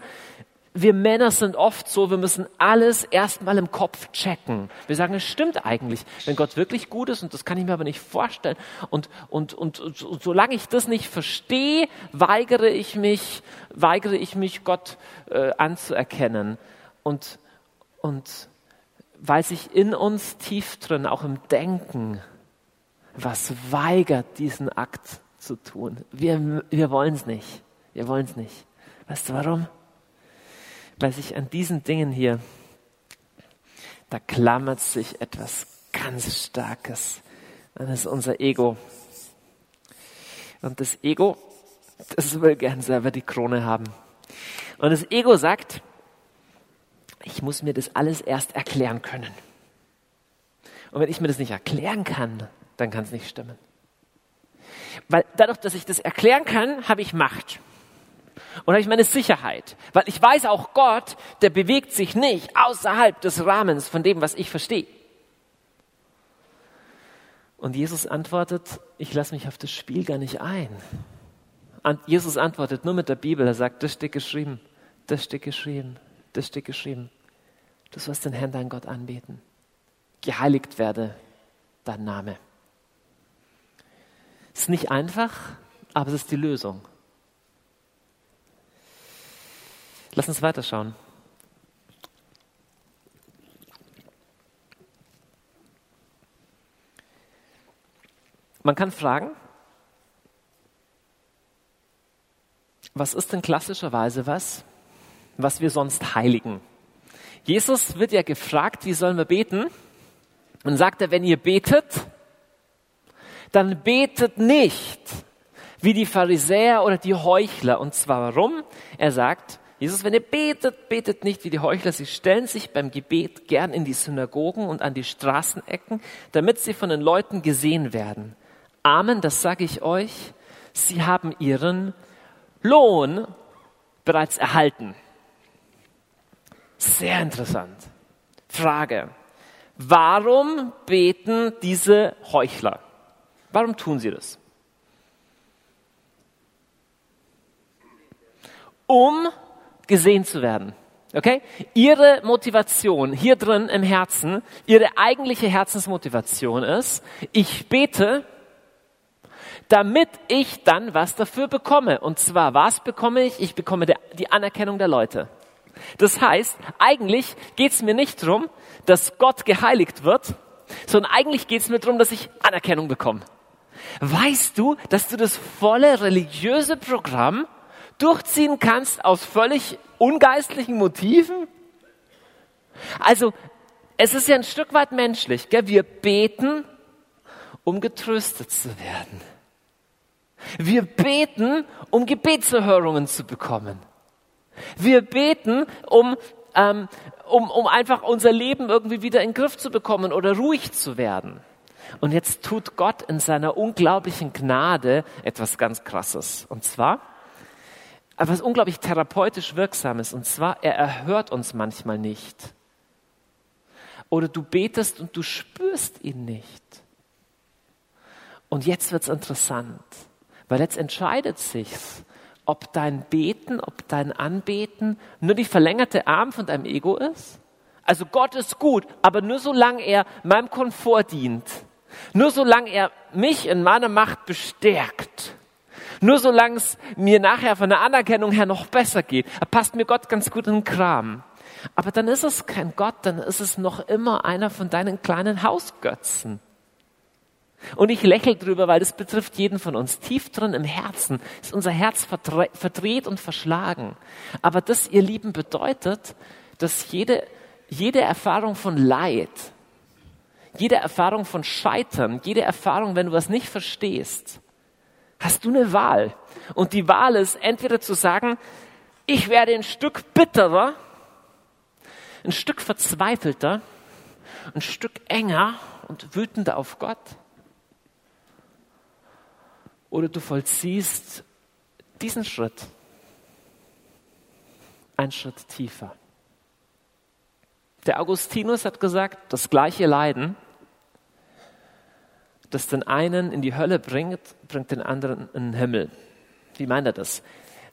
S1: Wir Männer sind oft so, wir müssen alles erstmal im Kopf checken. Wir sagen, es stimmt eigentlich, wenn Gott wirklich gut ist, und das kann ich mir aber nicht vorstellen. Und, und, und, und, und solange ich das nicht verstehe, weigere ich mich, weigere ich mich, Gott äh, anzuerkennen. Und, und weil sich in uns tief drin, auch im Denken, was weigert, diesen Akt zu tun. Wir, wir wollen es nicht. Wir wollen es nicht. Weißt du warum? Weil sich an diesen Dingen hier, da klammert sich etwas ganz Starkes. Das ist unser Ego. Und das Ego, das will gern selber die Krone haben. Und das Ego sagt, ich muss mir das alles erst erklären können. Und wenn ich mir das nicht erklären kann, dann kann es nicht stimmen. Weil dadurch, dass ich das erklären kann, habe ich Macht. Und habe ich meine Sicherheit. Weil ich weiß auch Gott, der bewegt sich nicht außerhalb des Rahmens von dem, was ich verstehe. Und Jesus antwortet, ich lasse mich auf das Spiel gar nicht ein. Und Jesus antwortet nur mit der Bibel. Er sagt, das steht geschrieben, das steht geschrieben, das steht geschrieben. Du sollst den Herrn, deinen Gott anbeten. Geheiligt werde dein Name. Ist nicht einfach, aber es ist die Lösung. Lass uns weiterschauen. Man kann fragen, was ist denn klassischerweise was, was wir sonst heiligen? Jesus wird ja gefragt, wie sollen wir beten? Und sagt er, wenn ihr betet, dann betet nicht wie die Pharisäer oder die Heuchler. Und zwar warum? Er sagt, Jesus, wenn ihr betet, betet nicht wie die Heuchler. Sie stellen sich beim Gebet gern in die Synagogen und an die Straßenecken, damit sie von den Leuten gesehen werden. Amen, das sage ich euch. Sie haben ihren Lohn bereits erhalten. Sehr interessant. Frage. Warum beten diese Heuchler? Warum tun sie das? Um gesehen zu werden. Okay? Ihre Motivation hier drin im Herzen, ihre eigentliche Herzensmotivation ist, ich bete, damit ich dann was dafür bekomme. Und zwar, was bekomme ich? Ich bekomme die Anerkennung der Leute. Das heißt, eigentlich geht es mir nicht darum, dass Gott geheiligt wird, sondern eigentlich geht es mir darum, dass ich Anerkennung bekomme. Weißt du, dass du das volle religiöse Programm durchziehen kannst aus völlig ungeistlichen Motiven? Also, es ist ja ein Stück weit menschlich. Gell? Wir beten, um getröstet zu werden. Wir beten, um Gebetserhörungen zu bekommen. Wir beten, um ähm, um, um einfach unser Leben irgendwie wieder in den Griff zu bekommen oder ruhig zu werden. Und jetzt tut Gott in seiner unglaublichen Gnade etwas ganz Krasses. Und zwar, etwas unglaublich therapeutisch Wirksames. Und zwar, er erhört uns manchmal nicht. Oder du betest und du spürst ihn nicht. Und jetzt wird's interessant, weil jetzt entscheidet sich's, ob dein Beten, ob dein Anbeten nur die verlängerte Arm von deinem Ego ist. Also Gott ist gut, aber nur solange er meinem Komfort dient. Nur solange er mich in meiner Macht bestärkt. Nur solange es mir nachher von der Anerkennung her noch besser geht, passt mir Gott ganz gut in den Kram. Aber dann ist es kein Gott, dann ist es noch immer einer von deinen kleinen Hausgötzen. Und ich lächle drüber, weil das betrifft jeden von uns. Tief drin im Herzen ist unser Herz verdreht und verschlagen. Aber das, ihr Lieben, bedeutet, dass jede, jede Erfahrung von Leid, jede Erfahrung von Scheitern, jede Erfahrung, wenn du was nicht verstehst, hast du eine Wahl. Und die Wahl ist entweder zu sagen, ich werde ein Stück bitterer, ein Stück verzweifelter, ein Stück enger und wütender auf Gott. Oder du vollziehst diesen Schritt, einen Schritt tiefer. Der Augustinus hat gesagt, das gleiche Leiden, das den einen in die Hölle bringt, bringt den anderen in den Himmel. Wie meint er das?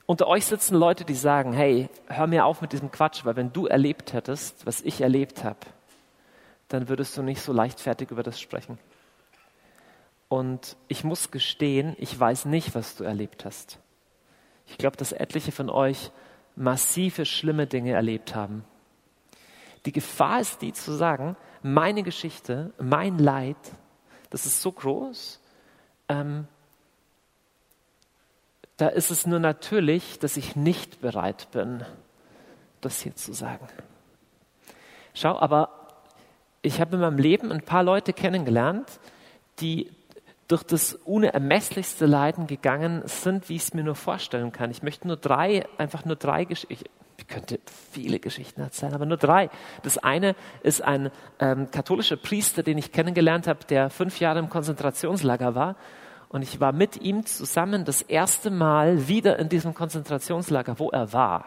S1: Unter euch sitzen Leute, die sagen, hey, hör mir auf mit diesem Quatsch, weil wenn du erlebt hättest, was ich erlebt habe, dann würdest du nicht so leichtfertig über das sprechen. Und ich muss gestehen, ich weiß nicht, was du erlebt hast. Ich glaube, dass etliche von euch massive, schlimme Dinge erlebt haben. Die Gefahr ist die zu sagen, meine Geschichte, mein Leid, das ist so groß, ähm, da ist es nur natürlich, dass ich nicht bereit bin, das hier zu sagen. Schau, aber ich habe in meinem Leben ein paar Leute kennengelernt, die durch das unermesslichste Leiden gegangen sind, wie ich es mir nur vorstellen kann. Ich möchte nur drei, einfach nur drei Geschichten, ich könnte viele Geschichten erzählen, aber nur drei. Das eine ist ein ähm, katholischer Priester, den ich kennengelernt habe, der fünf Jahre im Konzentrationslager war. Und ich war mit ihm zusammen das erste Mal wieder in diesem Konzentrationslager, wo er war.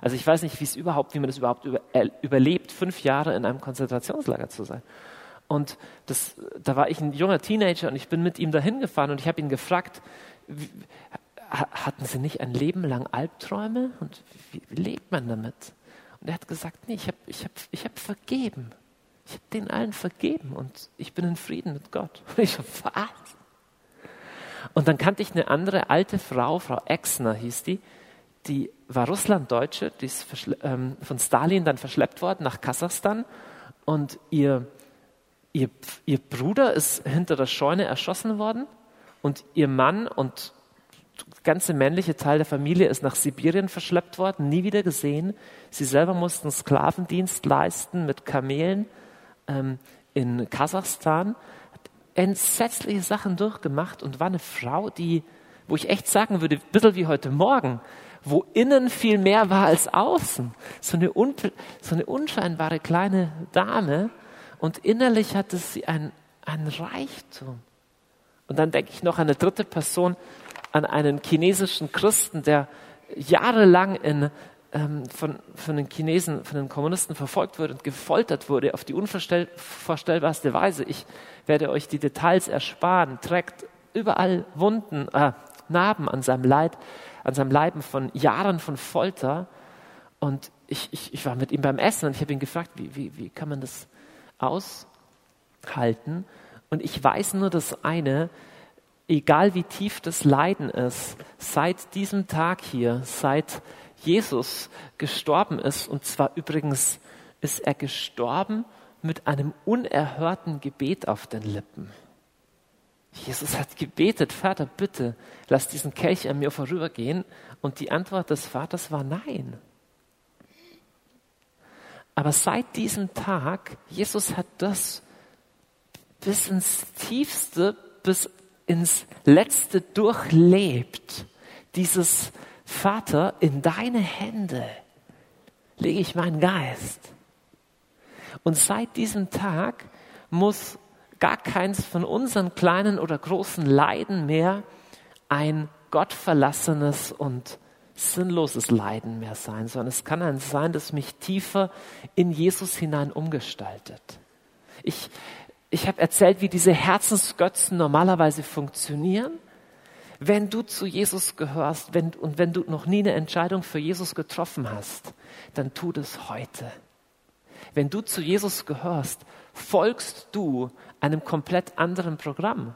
S1: Also ich weiß nicht, wie es überhaupt, wie man das überhaupt über, überlebt, fünf Jahre in einem Konzentrationslager zu sein. Und das, da war ich ein junger Teenager und ich bin mit ihm dahin gefahren und ich habe ihn gefragt, wie, hatten Sie nicht ein Leben lang Albträume? Und wie, lebt man damit? Und er hat gesagt, nee, ich habe ich hab, ich hab vergeben. Ich habe den allen vergeben und ich bin in Frieden mit Gott. Und [laughs] ich so, was? Und dann kannte ich eine andere alte Frau, Frau Exner hieß die, die war Russlanddeutsche, die ist ähm, von Stalin dann verschleppt worden nach Kasachstan und ihr, ihr, ihr Bruder ist hinter der Scheune erschossen worden und ihr Mann und ganze männliche Teil der Familie ist nach Sibirien verschleppt worden, nie wieder gesehen. Sie selber mussten Sklavendienst leisten mit Kamelen ähm, in Kasachstan. Entsetzliche Sachen durchgemacht und war eine Frau, die, wo ich echt sagen würde, ein bisschen wie heute Morgen, wo innen viel mehr war als außen. So eine, so eine unscheinbare kleine Dame und innerlich hatte sie ein, ein Reichtum. Und dann denke ich noch an eine dritte Person, an einen chinesischen Christen, der jahrelang in, ähm, von, von den Chinesen, von den Kommunisten verfolgt wurde und gefoltert wurde auf die unvorstellbarste Weise. Ich werde euch die Details ersparen, trägt überall Wunden, äh, Narben an seinem Leib, an seinem Leiben von Jahren von Folter. Und ich, ich, ich war mit ihm beim Essen und ich habe ihn gefragt, wie, wie, wie kann man das aushalten? Und ich weiß nur das eine, egal wie tief das Leiden ist, seit diesem Tag hier, seit Jesus gestorben ist, und zwar übrigens ist er gestorben mit einem unerhörten Gebet auf den Lippen. Jesus hat gebetet, Vater, bitte, lass diesen Kelch an mir vorübergehen. Und die Antwort des Vaters war nein. Aber seit diesem Tag, Jesus hat das bis ins Tiefste, bis ins Letzte durchlebt, dieses Vater in deine Hände lege ich meinen Geist. Und seit diesem Tag muss gar keins von unseren kleinen oder großen Leiden mehr ein gottverlassenes und sinnloses Leiden mehr sein, sondern es kann ein sein, das mich tiefer in Jesus hinein umgestaltet. Ich, ich habe erzählt, wie diese Herzensgötzen normalerweise funktionieren. Wenn du zu Jesus gehörst wenn, und wenn du noch nie eine Entscheidung für Jesus getroffen hast, dann tu das heute. Wenn du zu Jesus gehörst, folgst du einem komplett anderen Programm.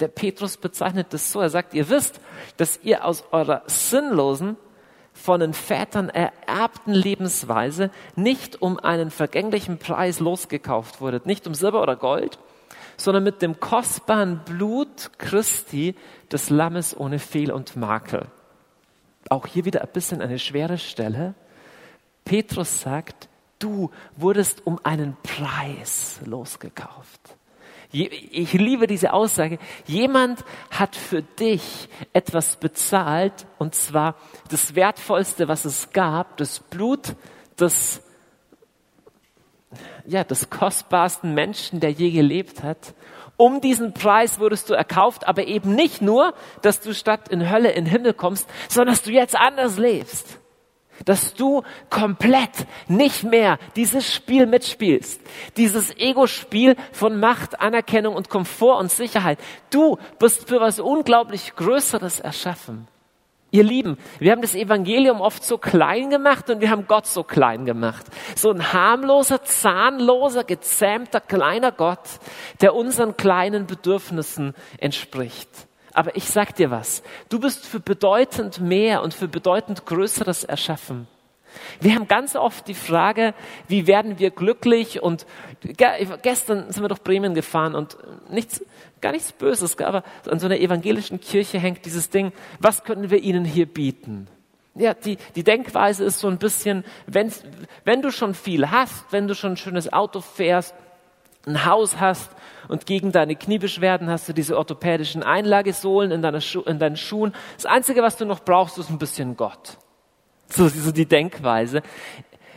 S1: Der Petrus bezeichnet das so, er sagt, ihr wisst, dass ihr aus eurer sinnlosen, von den Vätern ererbten Lebensweise nicht um einen vergänglichen Preis losgekauft wurdet, nicht um Silber oder Gold, sondern mit dem kostbaren Blut Christi des Lammes ohne Fehl und Makel. Auch hier wieder ein bisschen eine schwere Stelle. Petrus sagt, du wurdest um einen Preis losgekauft. Ich liebe diese Aussage. Jemand hat für dich etwas bezahlt, und zwar das Wertvollste, was es gab, das Blut des, ja, des kostbarsten Menschen, der je gelebt hat. Um diesen Preis wurdest du erkauft, aber eben nicht nur, dass du statt in Hölle in Himmel kommst, sondern dass du jetzt anders lebst dass du komplett nicht mehr dieses Spiel mitspielst, dieses Ego-Spiel von Macht, Anerkennung und Komfort und Sicherheit. Du bist für was unglaublich Größeres erschaffen. Ihr Lieben, wir haben das Evangelium oft so klein gemacht und wir haben Gott so klein gemacht. So ein harmloser, zahnloser, gezähmter, kleiner Gott, der unseren kleinen Bedürfnissen entspricht. Aber ich sag dir was. Du bist für bedeutend mehr und für bedeutend Größeres erschaffen. Wir haben ganz oft die Frage, wie werden wir glücklich? Und gestern sind wir durch Bremen gefahren und nichts, gar nichts Böses, aber an so einer evangelischen Kirche hängt dieses Ding, was können wir ihnen hier bieten? Ja, die, die Denkweise ist so ein bisschen, wenn, wenn du schon viel hast, wenn du schon ein schönes Auto fährst, ein Haus hast und gegen deine Kniebeschwerden hast du diese orthopädischen Einlagesohlen in, Schu in deinen Schuhen. Das Einzige, was du noch brauchst, ist ein bisschen Gott. So, so die Denkweise.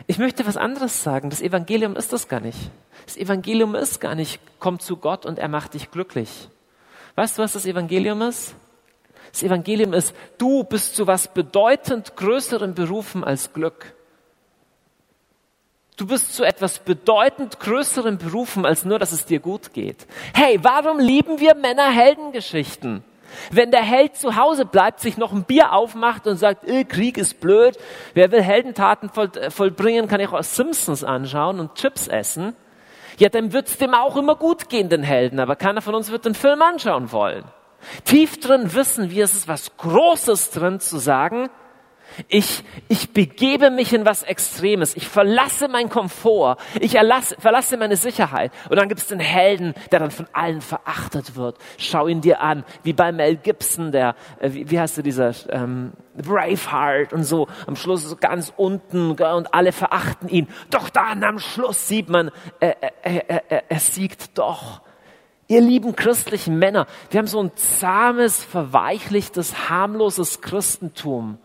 S1: Ich möchte was anderes sagen. Das Evangelium ist das gar nicht. Das Evangelium ist gar nicht, komm zu Gott und er macht dich glücklich. Weißt du, was das Evangelium ist? Das Evangelium ist, du bist zu was bedeutend größerem berufen als Glück. Du bist zu etwas bedeutend größerem berufen, als nur, dass es dir gut geht. Hey, warum lieben wir Männer Heldengeschichten? Wenn der Held zu Hause bleibt, sich noch ein Bier aufmacht und sagt, äh, Krieg ist blöd, wer will Heldentaten voll, äh, vollbringen, kann ich auch Simpsons anschauen und Chips essen. Ja, dann wird's dem auch immer gut gehen, den Helden, aber keiner von uns wird den Film anschauen wollen. Tief drin wissen wir, es ist was Großes drin zu sagen, ich, ich begebe mich in was Extremes. Ich verlasse meinen Komfort. Ich erlasse, verlasse meine Sicherheit. Und dann gibt es den Helden, der dann von allen verachtet wird. Schau ihn dir an, wie bei Mel Gibson, der, äh, wie, wie heißt du dieser, ähm, Braveheart und so. Am Schluss so ganz unten und alle verachten ihn. Doch dann am Schluss sieht man, er, er, er, er siegt doch. Ihr lieben christlichen Männer, wir haben so ein zahmes, verweichlichtes, harmloses Christentum.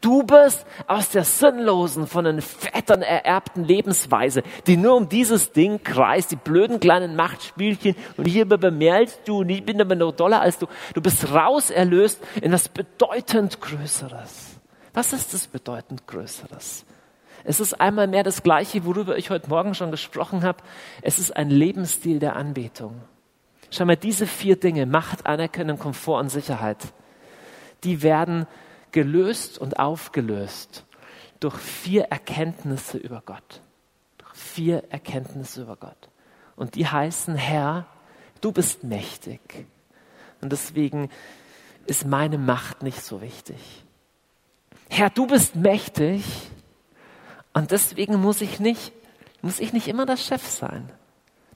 S1: Du bist aus der sinnlosen, von den Vätern ererbten Lebensweise, die nur um dieses Ding kreist, die blöden kleinen Machtspielchen und hier bemerkst du und ich bin aber noch doller als du. Du bist raus erlöst in was bedeutend Größeres. Was ist das bedeutend Größeres? Es ist einmal mehr das Gleiche, worüber ich heute Morgen schon gesprochen habe. Es ist ein Lebensstil der Anbetung. Schau mal, diese vier Dinge, Macht, Anerkennung, Komfort und Sicherheit, die werden gelöst und aufgelöst durch vier Erkenntnisse über Gott. Durch vier Erkenntnisse über Gott. Und die heißen, Herr, du bist mächtig. Und deswegen ist meine Macht nicht so wichtig. Herr, du bist mächtig. Und deswegen muss ich nicht, muss ich nicht immer der Chef sein.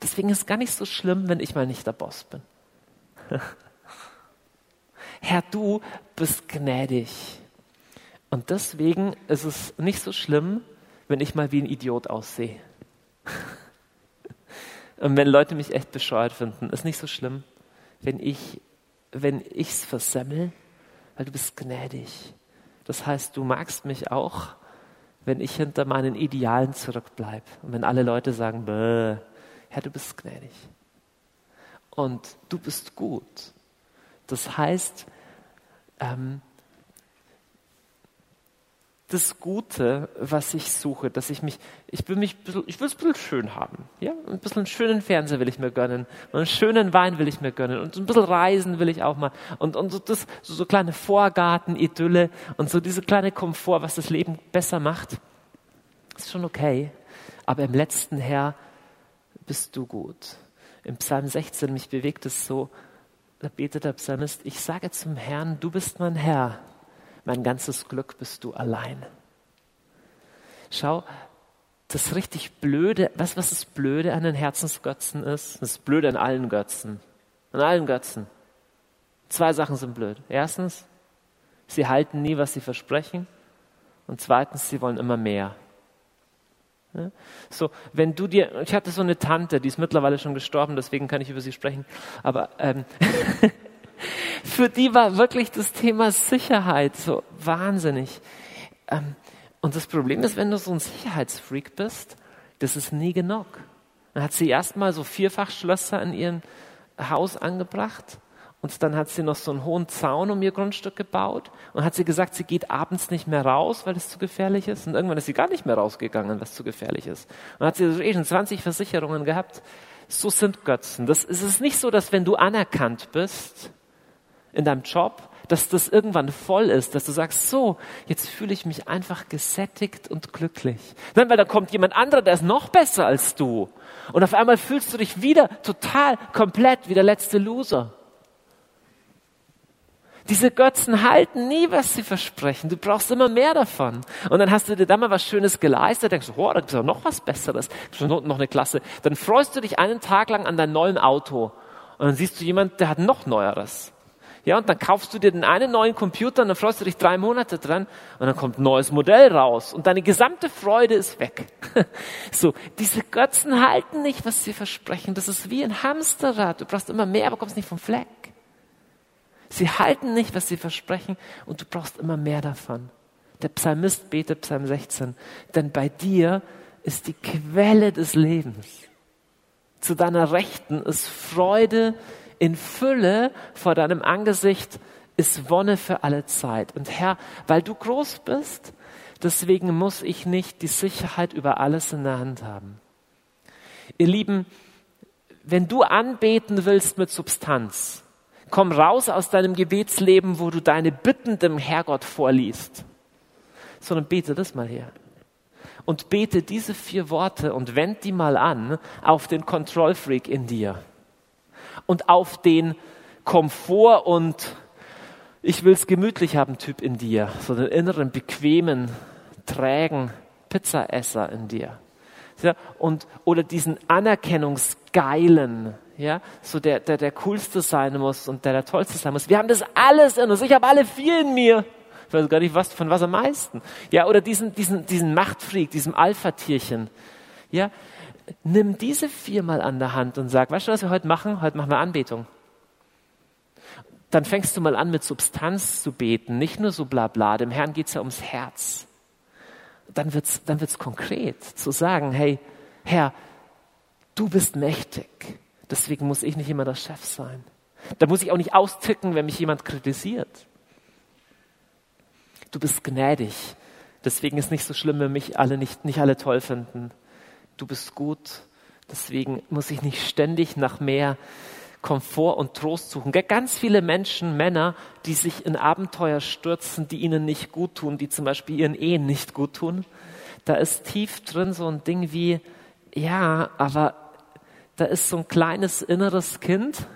S1: Deswegen ist es gar nicht so schlimm, wenn ich mal nicht der Boss bin. [laughs] Herr, du bist gnädig. Und deswegen ist es nicht so schlimm, wenn ich mal wie ein Idiot aussehe. [laughs] Und wenn Leute mich echt bescheuert finden, ist nicht so schlimm, wenn ich wenn ich's versemmel, weil du bist gnädig. Das heißt, du magst mich auch, wenn ich hinter meinen Idealen zurückbleibe und wenn alle Leute sagen, Bäh, Herr, du bist gnädig. Und du bist gut. Das heißt, ähm, das Gute, was ich suche, dass ich mich, ich will mich, ich will es ein bisschen schön haben, ja, ein bisschen einen schönen Fernseher will ich mir gönnen, einen schönen Wein will ich mir gönnen und ein bisschen reisen will ich auch mal. Und, und so das, so, so kleine Vorgarten-Idylle und so diese kleine Komfort, was das Leben besser macht, ist schon okay, aber im letzten Herr bist du gut. Im Psalm 16, mich bewegt es so, da betet der Psalmist, ich sage zum Herrn, du bist mein Herr, mein ganzes Glück bist du allein. Schau, das richtig Blöde, was, was das Blöde an den Herzensgötzen ist? Das Blöde an allen Götzen. An allen Götzen. Zwei Sachen sind blöd. Erstens, sie halten nie, was sie versprechen. Und zweitens, sie wollen immer mehr. So, wenn du dir, ich hatte so eine Tante, die ist mittlerweile schon gestorben, deswegen kann ich über sie sprechen, aber ähm, [laughs] für die war wirklich das Thema Sicherheit so wahnsinnig. Ähm, und das Problem ist, wenn du so ein Sicherheitsfreak bist, das ist nie genug. Dann hat sie erstmal so Vierfachschlösser in ihrem Haus angebracht und dann hat sie noch so einen hohen Zaun um ihr Grundstück gebaut und hat sie gesagt, sie geht abends nicht mehr raus, weil es zu gefährlich ist. Und irgendwann ist sie gar nicht mehr rausgegangen, weil es zu gefährlich ist. Und hat sie eh schon 20 Versicherungen gehabt. So sind Götzen. Das ist es nicht so, dass wenn du anerkannt bist in deinem Job, dass das irgendwann voll ist, dass du sagst, so, jetzt fühle ich mich einfach gesättigt und glücklich. Nein, weil da kommt jemand anderer, der ist noch besser als du. Und auf einmal fühlst du dich wieder total komplett wie der letzte Loser. Diese Götzen halten nie, was sie versprechen. Du brauchst immer mehr davon. Und dann hast du dir da mal was Schönes geleistet, denkst du, oh, da gibt es auch noch was Besseres, noch, noch eine Klasse. Dann freust du dich einen Tag lang an deinem neuen Auto. Und dann siehst du jemand, der hat noch Neueres. Ja, und dann kaufst du dir den einen neuen Computer und dann freust du dich drei Monate dran und dann kommt ein neues Modell raus und deine gesamte Freude ist weg. [laughs] so, diese Götzen halten nicht, was sie versprechen. Das ist wie ein Hamsterrad. Du brauchst immer mehr, aber kommst nicht vom Fleck. Sie halten nicht, was sie versprechen und du brauchst immer mehr davon. Der Psalmist betet Psalm 16, denn bei dir ist die Quelle des Lebens. Zu deiner Rechten ist Freude in Fülle vor deinem Angesicht ist Wonne für alle Zeit. Und Herr, weil du groß bist, deswegen muss ich nicht die Sicherheit über alles in der Hand haben. Ihr Lieben, wenn du anbeten willst mit Substanz, Komm raus aus deinem Gebetsleben, wo du deine Bitten dem Herrgott vorliest, sondern bete das mal her. Und bete diese vier Worte und wend die mal an auf den Kontrollfreak in dir und auf den Komfort und ich will's gemütlich haben Typ in dir, so den inneren bequemen, trägen Pizzaesser in dir. Ja, und, oder diesen anerkennungsgeilen, ja, so der, der der coolste sein muss und der der tollste sein muss. Wir haben das alles in uns. Ich habe alle vier in mir. Ich weiß gar nicht, was, von was am meisten. Ja, oder diesen, diesen, diesen Machtfreak, diesem Alpha-Tierchen. Ja, nimm diese vier mal an der Hand und sag, weißt du, was wir heute machen? Heute machen wir Anbetung. Dann fängst du mal an, mit Substanz zu beten, nicht nur so bla bla. Dem Herrn geht's ja ums Herz. Dann wird's, dann wird's konkret, zu sagen, hey, Herr, du bist mächtig. Deswegen muss ich nicht immer der Chef sein. Da muss ich auch nicht austicken, wenn mich jemand kritisiert. Du bist gnädig. Deswegen ist nicht so schlimm, wenn mich alle nicht, nicht alle toll finden. Du bist gut. Deswegen muss ich nicht ständig nach mehr Komfort und Trost suchen. Ganz viele Menschen, Männer, die sich in Abenteuer stürzen, die ihnen nicht gut tun, die zum Beispiel ihren Ehen nicht gut tun. Da ist tief drin so ein Ding wie, ja, aber da ist so ein kleines inneres Kind,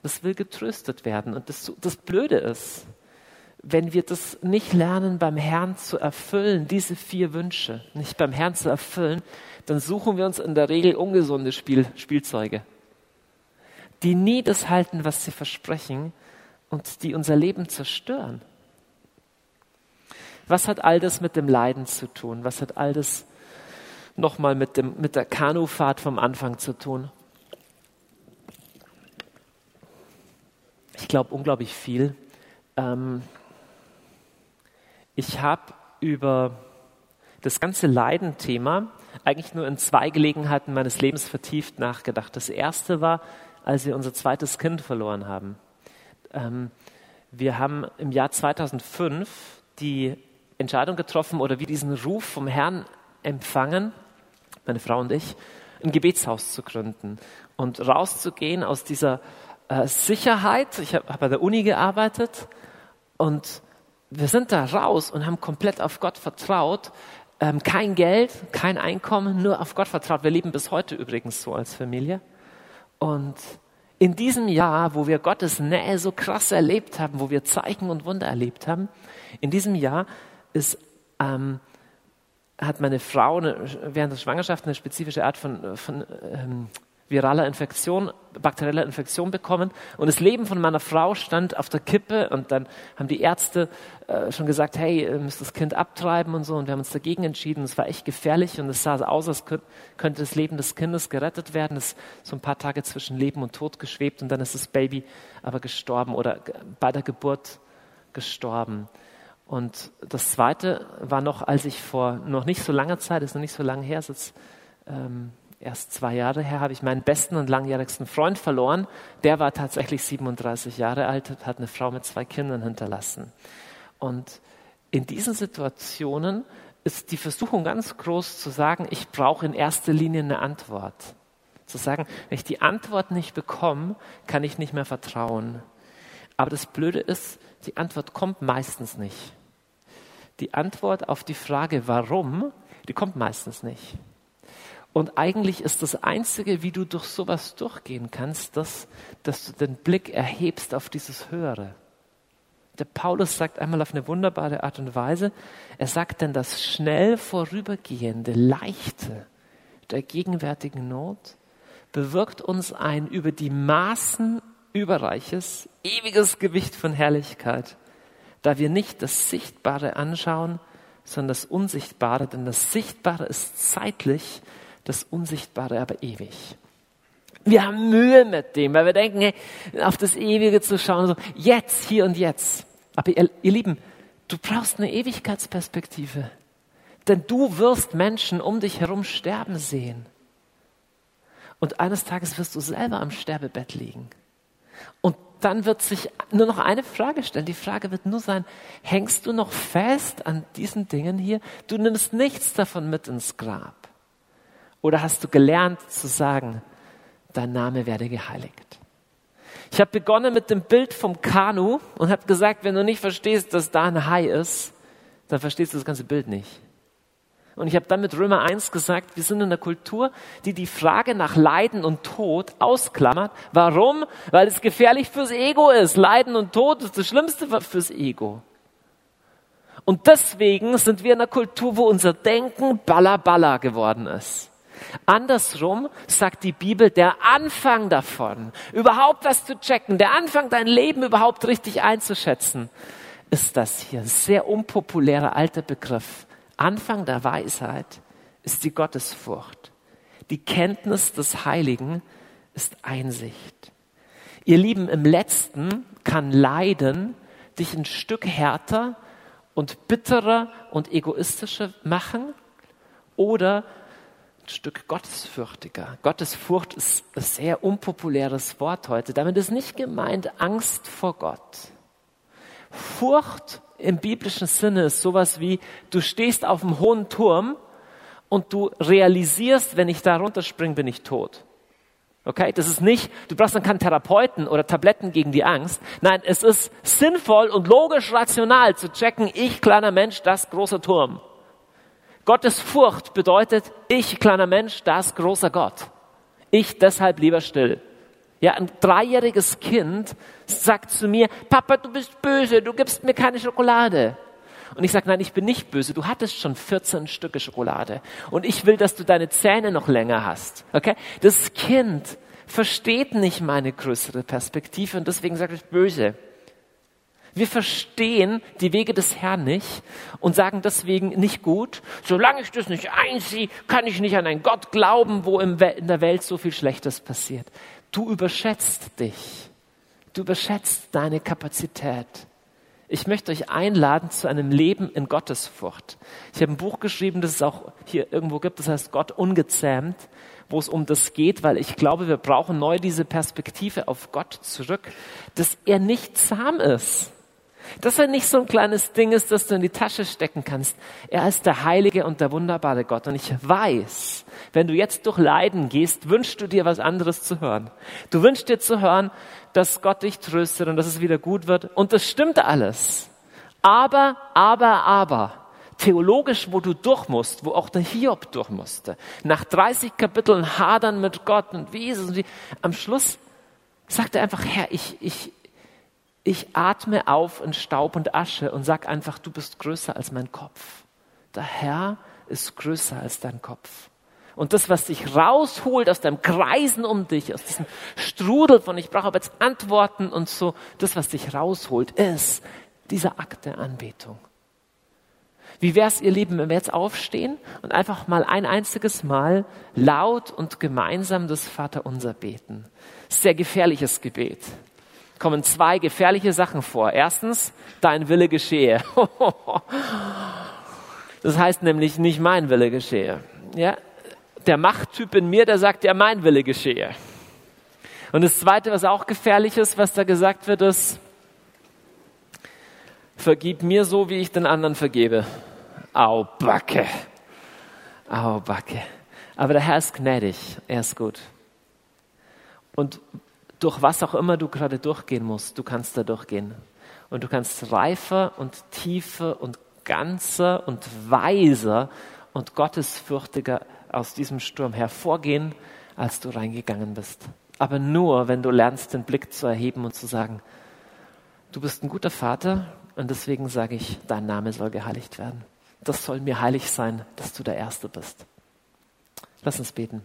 S1: das will getröstet werden. Und das, das Blöde ist, wenn wir das nicht lernen, beim Herrn zu erfüllen, diese vier Wünsche, nicht beim Herrn zu erfüllen, dann suchen wir uns in der Regel ungesunde Spiel, Spielzeuge, die nie das halten, was sie versprechen und die unser Leben zerstören. Was hat all das mit dem Leiden zu tun? Was hat all das nochmal mit, dem, mit der Kanufahrt vom Anfang zu tun? Ich glaube unglaublich viel. Ähm, ich habe über das ganze Leidenthema eigentlich nur in zwei Gelegenheiten meines Lebens vertieft nachgedacht. Das erste war, als wir unser zweites Kind verloren haben. Ähm, wir haben im Jahr 2005 die Entscheidung getroffen oder wie diesen Ruf vom Herrn empfangen, meine Frau und ich, ein Gebetshaus zu gründen und rauszugehen aus dieser äh, Sicherheit. Ich habe hab bei der Uni gearbeitet und wir sind da raus und haben komplett auf Gott vertraut. Ähm, kein Geld, kein Einkommen, nur auf Gott vertraut. Wir leben bis heute übrigens so als Familie. Und in diesem Jahr, wo wir Gottes Nähe so krass erlebt haben, wo wir Zeichen und Wunder erlebt haben, in diesem Jahr ist, ähm, hat meine Frau eine, während der Schwangerschaft eine spezifische Art von, von ähm, viraler Infektion, bakterieller Infektion bekommen und das Leben von meiner Frau stand auf der Kippe und dann haben die Ärzte äh, schon gesagt, hey, ihr müsst das Kind abtreiben und so und wir haben uns dagegen entschieden. Es war echt gefährlich und es sah so aus, als könnte das Leben des Kindes gerettet werden. Es ist so ein paar Tage zwischen Leben und Tod geschwebt und dann ist das Baby aber gestorben oder bei der Geburt gestorben. Und das Zweite war noch, als ich vor noch nicht so langer Zeit, ist noch nicht so lange her, ist jetzt ähm, erst zwei Jahre her, habe ich meinen besten und langjährigsten Freund verloren. Der war tatsächlich 37 Jahre alt, hat eine Frau mit zwei Kindern hinterlassen. Und in diesen Situationen ist die Versuchung ganz groß zu sagen, ich brauche in erster Linie eine Antwort. Zu sagen, wenn ich die Antwort nicht bekomme, kann ich nicht mehr vertrauen. Aber das Blöde ist, die Antwort kommt meistens nicht. Die Antwort auf die Frage, warum, die kommt meistens nicht. Und eigentlich ist das Einzige, wie du durch sowas durchgehen kannst, das, dass du den Blick erhebst auf dieses Höhere. Der Paulus sagt einmal auf eine wunderbare Art und Weise, er sagt denn das schnell vorübergehende, leichte der gegenwärtigen Not bewirkt uns ein über die Maßen überreiches, ewiges Gewicht von Herrlichkeit, da wir nicht das Sichtbare anschauen, sondern das Unsichtbare, denn das Sichtbare ist zeitlich, das Unsichtbare aber ewig. Wir haben Mühe mit dem, weil wir denken, hey, auf das Ewige zu schauen, so jetzt, hier und jetzt. Aber ihr, ihr Lieben, du brauchst eine Ewigkeitsperspektive. Denn du wirst Menschen um dich herum sterben sehen. Und eines Tages wirst du selber am Sterbebett liegen. Und dann wird sich nur noch eine Frage stellen. Die Frage wird nur sein, hängst du noch fest an diesen Dingen hier? Du nimmst nichts davon mit ins Grab. Oder hast du gelernt zu sagen, dein Name werde geheiligt? Ich habe begonnen mit dem Bild vom Kanu und habe gesagt, wenn du nicht verstehst, dass da ein Hai ist, dann verstehst du das ganze Bild nicht. Und ich habe dann mit Römer 1 gesagt, wir sind in einer Kultur, die die Frage nach Leiden und Tod ausklammert. Warum? Weil es gefährlich fürs Ego ist. Leiden und Tod ist das Schlimmste fürs Ego. Und deswegen sind wir in einer Kultur, wo unser Denken balla balla geworden ist. Andersrum sagt die Bibel, der Anfang davon, überhaupt was zu checken, der Anfang, dein Leben überhaupt richtig einzuschätzen, ist das hier. Sehr unpopulärer alter Begriff. Anfang der Weisheit ist die Gottesfurcht. Die Kenntnis des Heiligen ist Einsicht. Ihr Lieben, im letzten kann Leiden dich ein Stück härter und bitterer und egoistischer machen oder Stück gottesfürchtiger. Gottesfurcht ist ein sehr unpopuläres Wort heute. Damit ist nicht gemeint Angst vor Gott. Furcht im biblischen Sinne ist sowas wie, du stehst auf einem hohen Turm und du realisierst, wenn ich da runterspringe, bin ich tot. Okay, das ist nicht, du brauchst dann keinen Therapeuten oder Tabletten gegen die Angst. Nein, es ist sinnvoll und logisch rational zu checken, ich kleiner Mensch, das große Turm. Gottes Furcht bedeutet, ich kleiner Mensch, das großer Gott. Ich deshalb lieber still. Ja, ein dreijähriges Kind sagt zu mir, Papa, du bist böse, du gibst mir keine Schokolade. Und ich sage, nein, ich bin nicht böse. Du hattest schon 14 Stücke Schokolade. Und ich will, dass du deine Zähne noch länger hast. Okay? Das Kind versteht nicht meine größere Perspektive und deswegen sagt es böse. Wir verstehen die Wege des Herrn nicht und sagen deswegen nicht gut. Solange ich das nicht einsehe, kann ich nicht an einen Gott glauben, wo in der Welt so viel Schlechtes passiert. Du überschätzt dich. Du überschätzt deine Kapazität. Ich möchte euch einladen zu einem Leben in Gottesfurcht. Ich habe ein Buch geschrieben, das es auch hier irgendwo gibt, das heißt Gott ungezähmt, wo es um das geht, weil ich glaube, wir brauchen neu diese Perspektive auf Gott zurück, dass er nicht zahm ist. Dass er nicht so ein kleines Ding ist, das du in die Tasche stecken kannst. Er ist der heilige und der wunderbare Gott. Und ich weiß, wenn du jetzt durch Leiden gehst, wünschst du dir was anderes zu hören. Du wünschst dir zu hören, dass Gott dich tröstet und dass es wieder gut wird. Und das stimmt alles. Aber, aber, aber, theologisch, wo du durch musst, wo auch der Hiob durch musste, nach 30 Kapiteln hadern mit Gott und wie ist es, und wie, am Schluss sagt er einfach, Herr, ich, ich, ich atme auf in Staub und Asche und sag einfach, du bist größer als mein Kopf. Der Herr ist größer als dein Kopf. Und das, was dich rausholt aus deinem Kreisen um dich, aus diesem Strudel von ich brauche jetzt Antworten und so, das, was dich rausholt, ist dieser Akt der Anbetung. Wie wär's, ihr Lieben, wenn wir jetzt aufstehen und einfach mal ein einziges Mal laut und gemeinsam das Vaterunser beten? Sehr gefährliches Gebet. Kommen zwei gefährliche Sachen vor. Erstens, dein Wille geschehe. [laughs] Das heißt nämlich nicht mein Wille geschehe. Ja, der Machttyp in mir, der sagt, ja, mein Wille geschehe. Und das Zweite, was auch gefährlich ist, was da gesagt wird, ist, vergib mir so, wie ich den anderen vergebe. Au, Backe. Au, Backe. Aber der Herr ist gnädig, er ist gut. Und durch was auch immer du gerade durchgehen musst, du kannst da durchgehen. Und du kannst reifer und tiefer und ganzer und weiser und gottesfürchtiger aus diesem Sturm hervorgehen, als du reingegangen bist. Aber nur, wenn du lernst, den Blick zu erheben und zu sagen, du bist ein guter Vater und deswegen sage ich, dein Name soll geheiligt werden. Das soll mir heilig sein, dass du der Erste bist. Lass uns beten.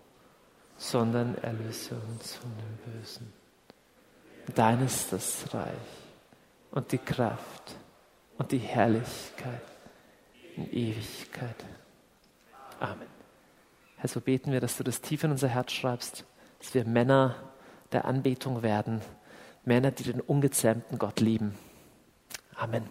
S1: sondern erlöse uns von dem Bösen. Dein ist das Reich und die Kraft und die Herrlichkeit in Ewigkeit. Amen. Herr, so beten wir, dass du das tief in unser Herz schreibst, dass wir Männer der Anbetung werden, Männer, die den ungezähmten Gott lieben. Amen.